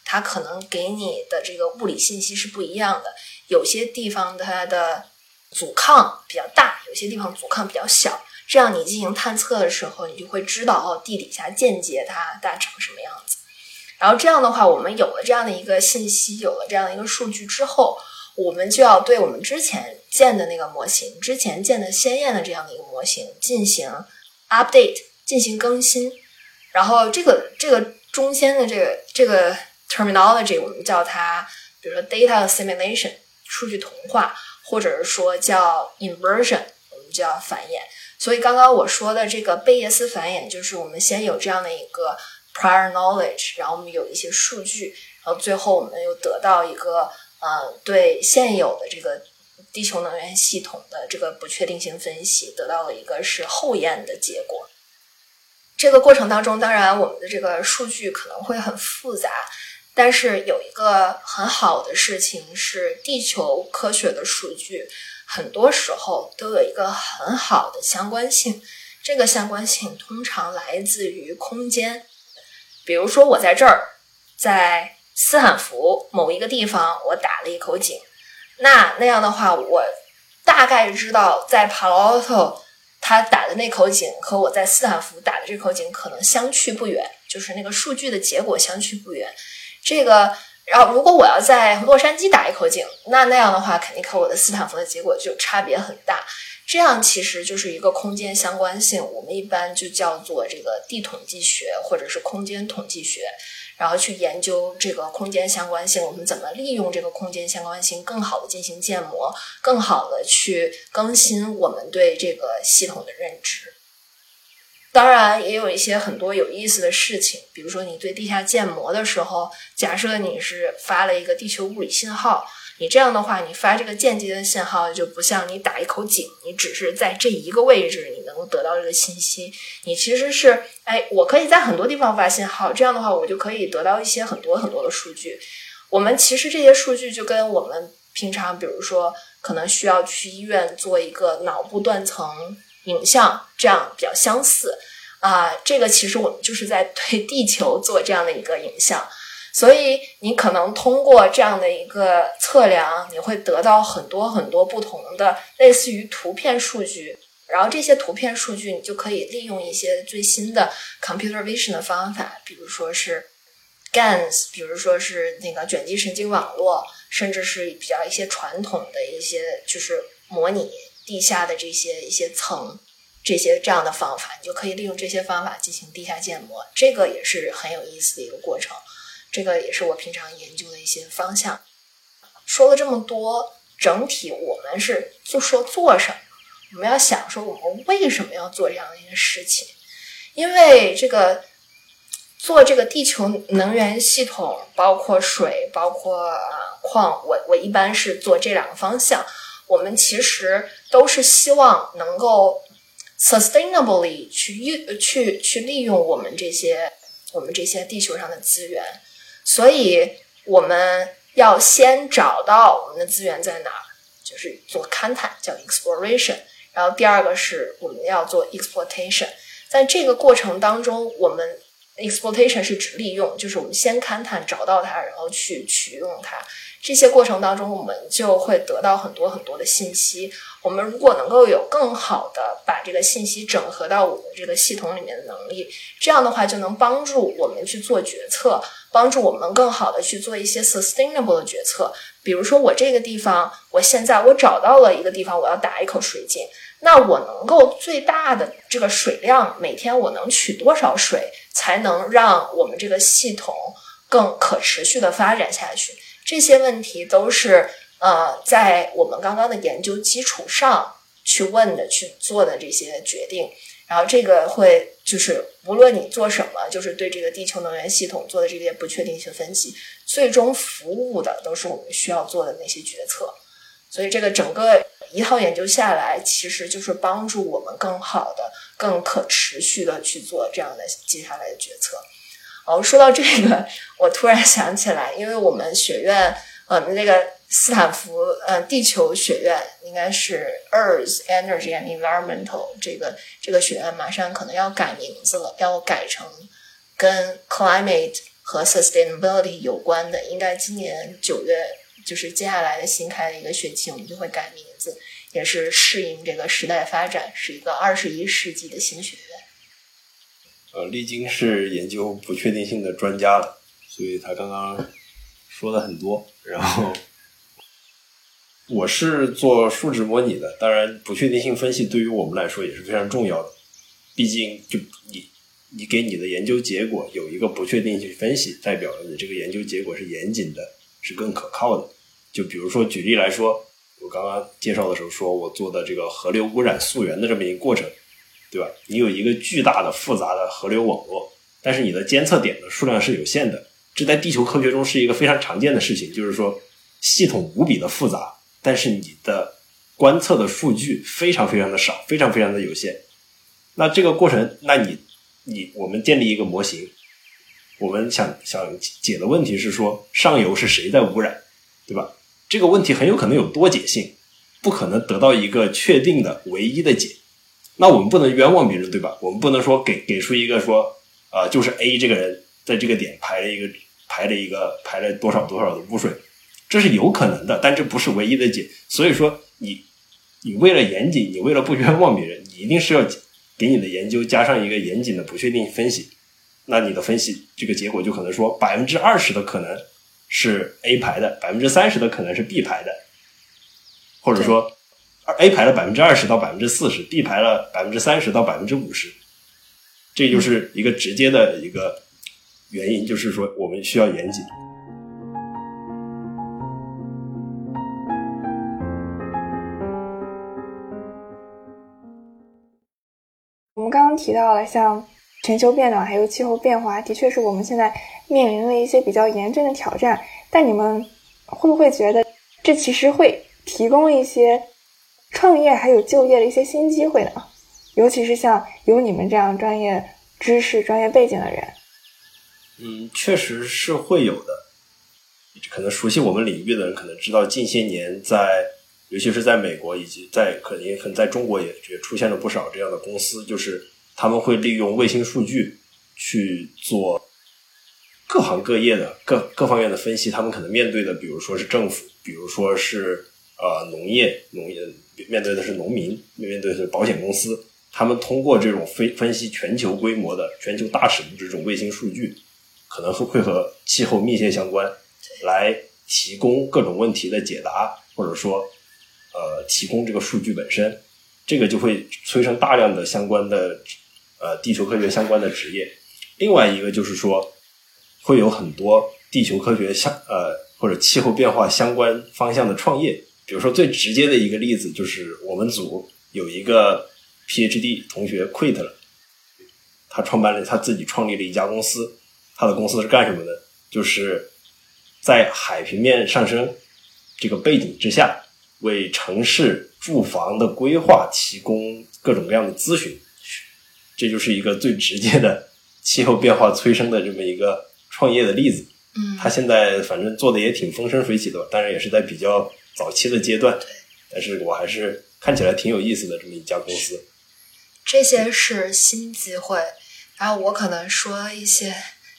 它可能给你的这个物理信息是不一样的。有些地方它的阻抗比较大，有些地方阻抗比较小。这样你进行探测的时候，你就会知道哦，地底下间接它大成什么样子。然后这样的话，我们有了这样的一个信息，有了这样的一个数据之后，我们就要对我们之前建的那个模型，之前建的鲜艳的这样的一个模型进行 update，进行更新。然后这个这个中间的这个这个 terminology，我们叫它，比如说 data assimilation，数据同化，或者是说叫 inversion，我们叫繁衍。所以刚刚我说的这个贝叶斯繁衍，就是我们先有这样的一个 prior knowledge，然后我们有一些数据，然后最后我们又得到一个呃对现有的这个地球能源系统的这个不确定性分析，得到了一个是后验的结果。这个过程当中，当然我们的这个数据可能会很复杂，但是有一个很好的事情是，地球科学的数据。很多时候都有一个很好的相关性，这个相关性通常来自于空间。比如说，我在这儿，在斯坦福某一个地方，我打了一口井，那那样的话，我大概知道在帕劳奥特他打的那口井和我在斯坦福打的这口井可能相去不远，就是那个数据的结果相去不远。这个。然后，如果我要在洛杉矶打一口井，那那样的话，肯定和我的斯坦福的结果就差别很大。这样其实就是一个空间相关性，我们一般就叫做这个地统计学或者是空间统计学，然后去研究这个空间相关性，我们怎么利用这个空间相关性，更好的进行建模，更好的去更新我们对这个系统的认知。当然，也有一些很多有意思的事情，比如说你对地下建模的时候，假设你是发了一个地球物理信号，你这样的话，你发这个间接的信号就不像你打一口井，你只是在这一个位置你能够得到这个信息，你其实是，哎，我可以在很多地方发信号，这样的话我就可以得到一些很多很多的数据。我们其实这些数据就跟我们平常，比如说可能需要去医院做一个脑部断层。影像这样比较相似啊，这个其实我们就是在对地球做这样的一个影像，所以你可能通过这样的一个测量，你会得到很多很多不同的类似于图片数据，然后这些图片数据你就可以利用一些最新的 computer vision 的方法，比如说是 GANs，比如说是那个卷积神经网络，甚至是比较一些传统的一些就是模拟。地下的这些一些层，这些这样的方法，你就可以利用这些方法进行地下建模，这个也是很有意思的一个过程。这个也是我平常研究的一些方向。说了这么多，整体我们是就说做什么？我们要想说我们为什么要做这样的一个事情？因为这个做这个地球能源系统，包括水，包括矿，我我一般是做这两个方向。我们其实都是希望能够 sustainably 去用、去去利用我们这些我们这些地球上的资源，所以我们要先找到我们的资源在哪儿，就是做勘探叫 exploration，然后第二个是我们要做 exploitation，在这个过程当中，我们 exploitation 是指利用，就是我们先勘探找到它，然后去取用它。这些过程当中，我们就会得到很多很多的信息。我们如果能够有更好的把这个信息整合到我们这个系统里面的能力，这样的话就能帮助我们去做决策，帮助我们更好的去做一些 sustainable 的决策。比如说，我这个地方，我现在我找到了一个地方，我要打一口水井，那我能够最大的这个水量，每天我能取多少水，才能让我们这个系统更可持续的发展下去？这些问题都是呃，在我们刚刚的研究基础上去问的、去做的这些决定。然后这个会就是无论你做什么，就是对这个地球能源系统做的这些不确定性分析，最终服务的都是我们需要做的那些决策。所以这个整个一套研究下来，其实就是帮助我们更好的、更可持续的去做这样的接下来的决策。哦，说到这个，我突然想起来，因为我们学院，呃，那个斯坦福，呃，地球学院应该是 Earth Energy and Environmental 这个这个学院马上可能要改名字了，要改成跟 climate 和 sustainability 有关的，应该今年九月。就是接下来的新开的一个学期，我们就会改名字，也是适应这个时代发展，是一个二十一世纪的新学院。呃，丽晶是研究不确定性的专家了，所以他刚刚说的很多。然后我是做数值模拟的，当然不确定性分析对于我们来说也是非常重要的。毕竟，就你你给你的研究结果有一个不确定性分析，代表了你这个研究结果是严谨的，是更可靠的。就比如说，举例来说，我刚刚介绍的时候说，我做的这个河流污染溯源的这么一个过程，对吧？你有一个巨大的复杂的河流网络，但是你的监测点的数量是有限的。这在地球科学中是一个非常常见的事情，就是说系统无比的复杂，但是你的观测的数据非常非常的少，非常非常的有限。那这个过程，那你你我们建立一个模型，我们想想解的问题是说，上游是谁在污染，对吧？这个问题很有可能有多解性，不可能得到一个确定的唯一的解。那我们不能冤枉别人，对吧？我们不能说给给出一个说，啊，就是 A 这个人在这个点排了一个排了一个排了多少多少的污水，这是有可能的，但这不是唯一的解。所以说，你你为了严谨，你为了不冤枉别人，你一定是要给你的研究加上一个严谨的不确定分析。那你的分析这个结果就可能说百分之二十的可能。是 A 排的百分之三十的可能是 B 排的，或者说，A 排了百分之二十到百分之四十，B 排了百分之三十到百分之五十，这就是一个直接的一个原因，就是说我们需要严谨。我们刚刚提到了像。全球变暖还有气候变化，的确是我们现在面临的一些比较严峻的挑战。但你们会不会觉得，这其实会提供一些创业还有就业的一些新机会呢？尤其是像有你们这样专业知识、专业背景的人。嗯，确实是会有的。可能熟悉我们领域的人可能知道，近些年在，尤其是在美国以及在可能可能在中国也也出现了不少这样的公司，就是。他们会利用卫星数据去做各行各业的各各方面的分析。他们可能面对的，比如说是政府，比如说是呃农业，农业面对的是农民，面对的是保险公司。他们通过这种分分析全球规模的、全球大尺度这种卫星数据，可能会会和气候密切相关，来提供各种问题的解答，或者说呃提供这个数据本身，这个就会催生大量的相关的。呃，地球科学相关的职业，另外一个就是说，会有很多地球科学相呃或者气候变化相关方向的创业。比如说最直接的一个例子，就是我们组有一个 PhD 同学 quit 了，他创办了他自己创立了一家公司，他的公司是干什么的？就是在海平面上升这个背景之下，为城市住房的规划提供各种各样的咨询。这就是一个最直接的气候变化催生的这么一个创业的例子。嗯，他现在反正做的也挺风生水起的，当然也是在比较早期的阶段。对，但是我还是看起来挺有意思的这么一家公司。这些是新机会，然后我可能说一些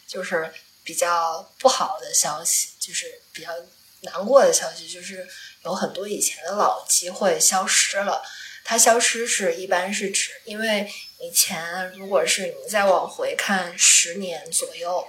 就是比较不好的消息，就是比较难过的消息，就是有很多以前的老机会消失了。它消失是一般是指，因为以前如果是你再往回看十年左右，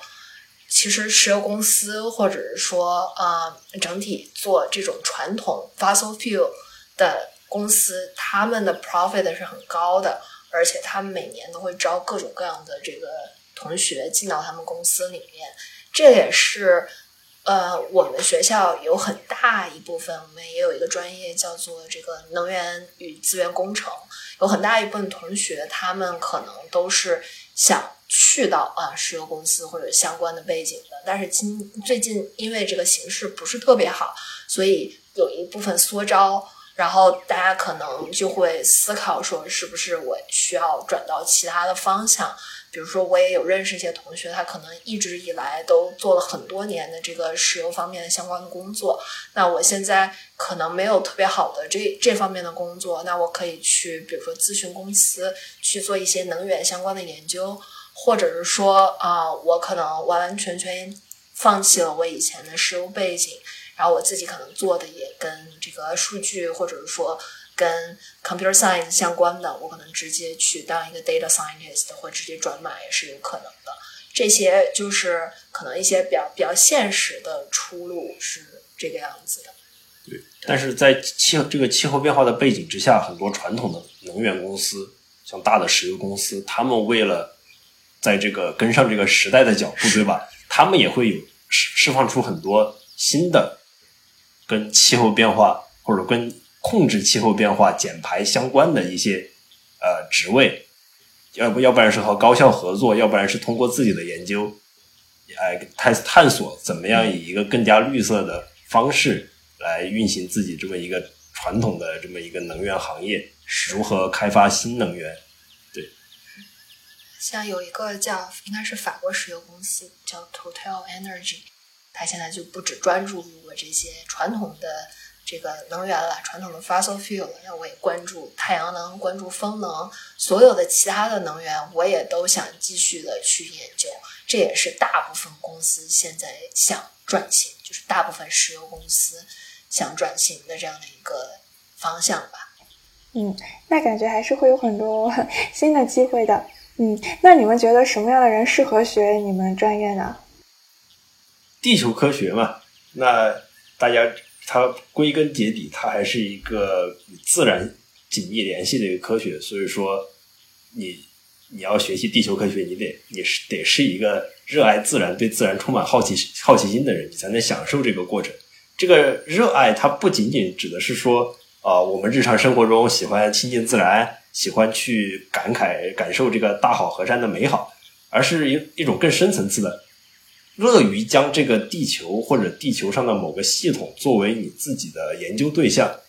其实石油公司或者是说呃整体做这种传统 fossil fuel 的公司，他们的 profit 是很高的，而且他们每年都会招各种各样的这个同学进到他们公司里面，这也是呃，我们学校有很大一部分，我们也有一个专业叫做这个能源与资源工程，有很大一部分同学，他们可能都是想去到啊石油公司或者相关的背景的，但是今最近因为这个形势不是特别好，所以有一部分缩招，然后大家可能就会思考说，是不是我需要转到其他的方向。比如说，我也有认识一些同学，他可能一直以来都做了很多年的这个石油方面的相关的工作。那我现在可能没有特别好的这这方面的工作，那我可以去，比如说咨询公司去做一些能源相关的研究，或者是说啊，我可能完完全全放弃了我以前的石油背景，然后我自己可能做的也跟这个数据，或者是说。跟 computer science 相关的，我可能直接去当一个 data scientist，或直接转码也是有可能的。这些就是可能一些比较比较现实的出路是这个样子的。对，但是在气这个气候变化的背景之下，很多传统的能源公司，像大的石油公司，他们为了在这个跟上这个时代的脚步，对吧？他们也会有释释放出很多新的跟气候变化或者跟控制气候变化、减排相关的一些呃职位，要不要不然是和高校合作，要不然是通过自己的研究，哎探探索怎么样以一个更加绿色的方式来运行自己这么一个传统的这么一个能源行业，如何开发新能源？对，像有一个叫应该是法国石油公司叫 Total Energy，它现在就不只专注于我这些传统的。这个能源了，传统的 fossil fuel，那我也关注太阳能，关注风能，所有的其他的能源，我也都想继续的去研究。这也是大部分公司现在想转型，就是大部分石油公司想转型的这样的一个方向吧。嗯，那感觉还是会有很多 新的机会的。嗯，那你们觉得什么样的人适合学你们专业呢？地球科学嘛，那大家。它归根结底，它还是一个与自然紧密联系的一个科学。所以说，你你要学习地球科学，你得你是得是一个热爱自然、对自然充满好奇好奇心的人，你才能享受这个过程。这个热爱，它不仅仅指的是说，啊，我们日常生活中喜欢亲近自然，喜欢去感慨感受这个大好河山的美好，而是一一种更深层次的。乐于将这个地球或者地球上的某个系统作为你自己的研究对象，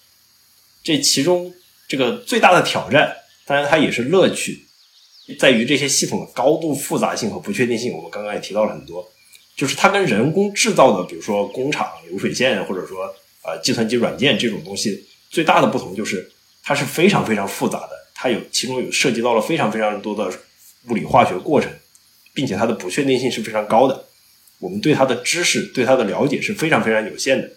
这其中这个最大的挑战，当然它也是乐趣，在于这些系统的高度复杂性和不确定性。我们刚刚也提到了很多，就是它跟人工制造的，比如说工厂流水线或者说呃计算机软件这种东西，最大的不同就是它是非常非常复杂的，它有其中有涉及到了非常非常多的物理化学过程，并且它的不确定性是非常高的。我们对它的知识、对它的了解是非常非常有限的，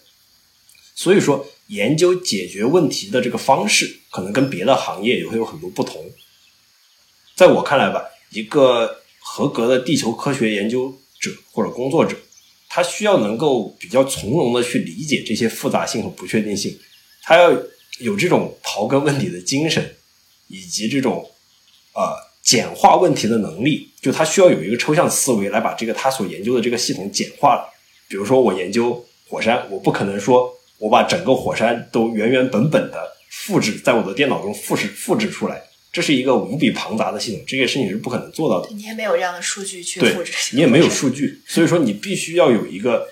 所以说研究解决问题的这个方式，可能跟别的行业也会有很多不同。在我看来吧，一个合格的地球科学研究者或者工作者，他需要能够比较从容的去理解这些复杂性和不确定性，他要有这种刨根问底的精神，以及这种呃。简化问题的能力，就他需要有一个抽象思维来把这个他所研究的这个系统简化了。比如说，我研究火山，我不可能说我把整个火山都原原本本的复制在我的电脑中复制复制出来，这是一个无比庞杂的系统，这个事情是不可能做到的。你也没有这样的数据去复制，你也没有数据，所以说你必须要有一个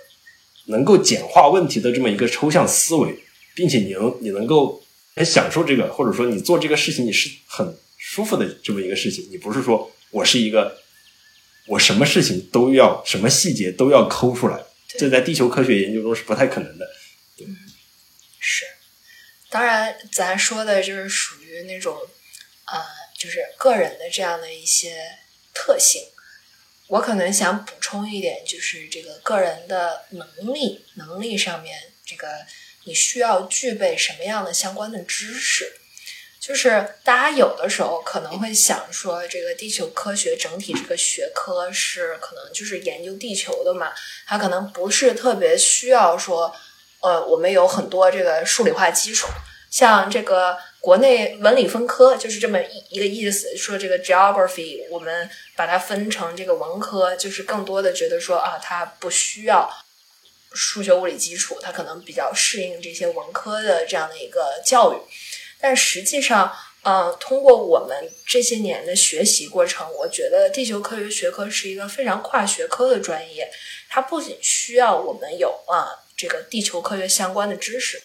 能够简化问题的这么一个抽象思维，并且你能你能够很享受这个，或者说你做这个事情你是很。舒服的这么一个事情，你不是说我是一个，我什么事情都要，什么细节都要抠出来，这在地球科学研究中是不太可能的。嗯，是，当然，咱说的就是属于那种，呃，就是个人的这样的一些特性。我可能想补充一点，就是这个个人的能力，能力上面，这个你需要具备什么样的相关的知识。就是大家有的时候可能会想说，这个地球科学整体这个学科是可能就是研究地球的嘛，它可能不是特别需要说，呃，我们有很多这个数理化基础，像这个国内文理分科就是这么一一个意思，说这个 geography 我们把它分成这个文科，就是更多的觉得说啊，它不需要数学物理基础，它可能比较适应这些文科的这样的一个教育。但实际上，呃，通过我们这些年的学习过程，我觉得地球科学学科是一个非常跨学科的专业。它不仅需要我们有啊这个地球科学相关的知识，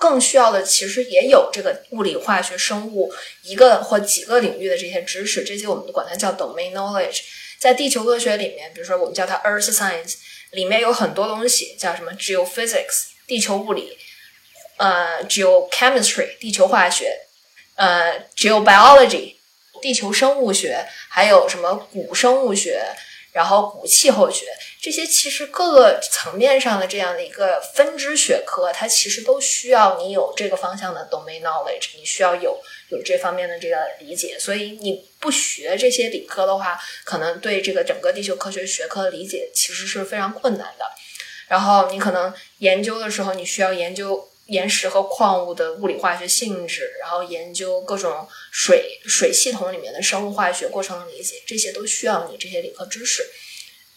更需要的其实也有这个物理、化学、生物一个或几个领域的这些知识。这些我们管它叫 domain knowledge。在地球科学里面，比如说我们叫它 earth science。里面有很多东西，叫什么 geophysics 地球物理，呃 geochemistry 地球化学，呃 geobiology 地球生物学，还有什么古生物学，然后古气候学，这些其实各个层面上的这样的一个分支学科，它其实都需要你有这个方向的 domain knowledge，你需要有。有这方面的这个理解，所以你不学这些理科的话，可能对这个整个地球科学学科的理解其实是非常困难的。然后你可能研究的时候，你需要研究岩石和矿物的物理化学性质，然后研究各种水水系统里面的生物化学过程的理解，这些都需要你这些理科知识。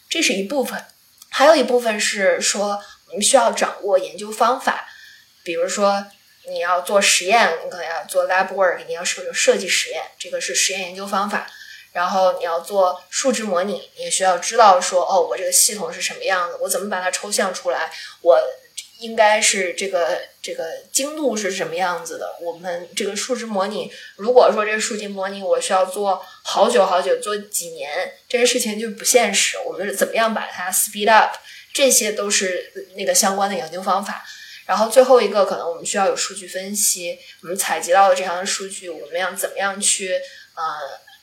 这是一部分，还有一部分是说我们需要掌握研究方法，比如说。你要做实验，你可能要做 lab work，你要设设计实验，这个是实验研究方法。然后你要做数值模拟，你需要知道说，哦，我这个系统是什么样子，我怎么把它抽象出来，我应该是这个这个精度是什么样子的。我们这个数值模拟，如果说这个数据模拟我需要做好久好久，做几年，这些事情就不现实。我们是怎么样把它 speed up？这些都是那个相关的研究方法。然后最后一个可能我们需要有数据分析，我们采集到的这样的数据，我们要怎么样去呃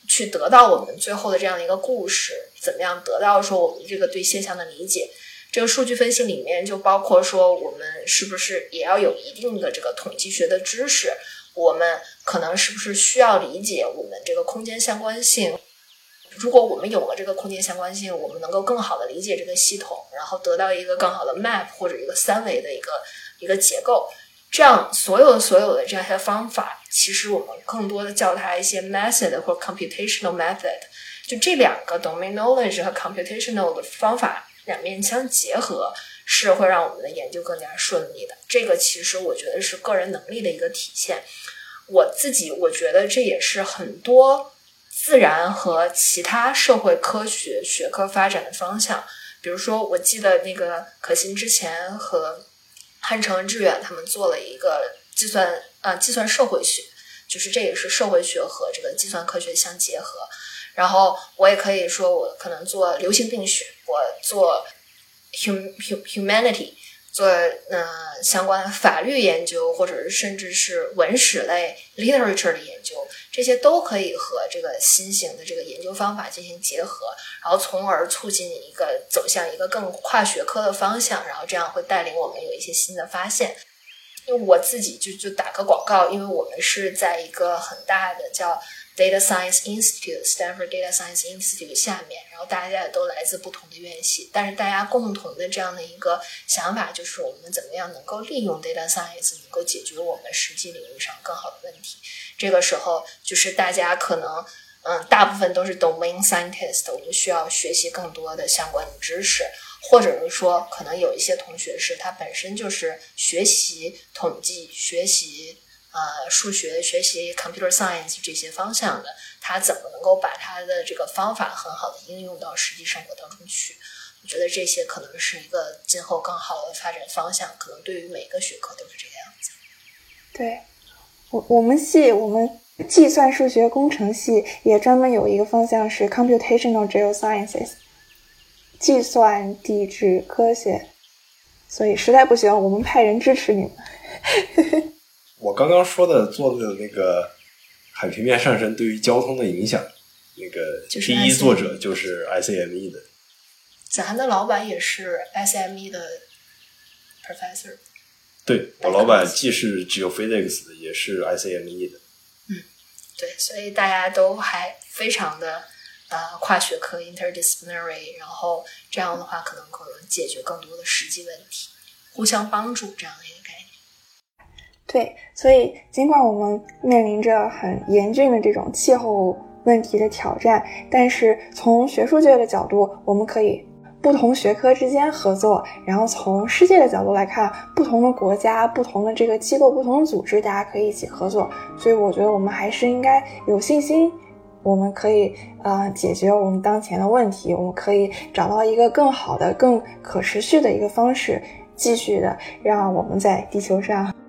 去得到我们最后的这样的一个故事？怎么样得到说我们这个对现象的理解？这个数据分析里面就包括说我们是不是也要有一定的这个统计学的知识？我们可能是不是需要理解我们这个空间相关性？如果我们有了这个空间相关性，我们能够更好的理解这个系统，然后得到一个更好的 map 或者一个三维的一个。一个结构，这样所有所有的这样一些方法，其实我们更多的叫它一些 method 或 computational method，就这两个 domain knowledge 和 computational 的方法两面相结合，是会让我们的研究更加顺利的。这个其实我觉得是个人能力的一个体现。我自己我觉得这也是很多自然和其他社会科学学科发展的方向。比如说，我记得那个可心之前和汉城致远他们做了一个计算啊，计算社会学，就是这也是社会学和这个计算科学相结合。然后我也可以说，我可能做流行病学，我做 hum hum humanity，做呃相关法律研究，或者是甚至是文史类 literature 的研究，这些都可以和这个新型的这个研究方法进行结合。然后，从而促进一个走向一个更跨学科的方向，然后这样会带领我们有一些新的发现。因为我自己就就打个广告，因为我们是在一个很大的叫 Data Science Institute（Stanford Data Science Institute） 下面，然后大家也都来自不同的院系，但是大家共同的这样的一个想法就是，我们怎么样能够利用 Data Science 能够解决我们实际领域上更好的问题。这个时候，就是大家可能。嗯，大部分都是 domain scientist，我们需要学习更多的相关的知识，或者是说，可能有一些同学是他本身就是学习统计、学习呃数学、学习 computer science 这些方向的，他怎么能够把他的这个方法很好的应用到实际生活当中去？我觉得这些可能是一个今后更好的发展方向，可能对于每个学科都是这个样子。对我，我们系我们。计算数学工程系也专门有一个方向是 computational geosciences，计算地质科学。所以实在不行，我们派人支持你们。我刚刚说的做的那个海平面上升对于交通的影响，那个第一作者就是 ICME 的。咱的老板也是 ICME 的 professor。对我老板既是 geophysics 的，也是 ICME 的。嗯对，所以大家都还非常的呃跨学科 interdisciplinary，然后这样的话可能可能解决更多的实际问题，互相帮助这样的一个。对，所以尽管我们面临着很严峻的这种气候问题的挑战，但是从学术界的角度，我们可以不同学科之间合作，然后从世界的角度来看，不同的国家、不同的这个机构、不同的组织，大家可以一起合作。所以我觉得我们还是应该有信心，我们可以呃解决我们当前的问题，我们可以找到一个更好的、更可持续的一个方式，继续的让我们在地球上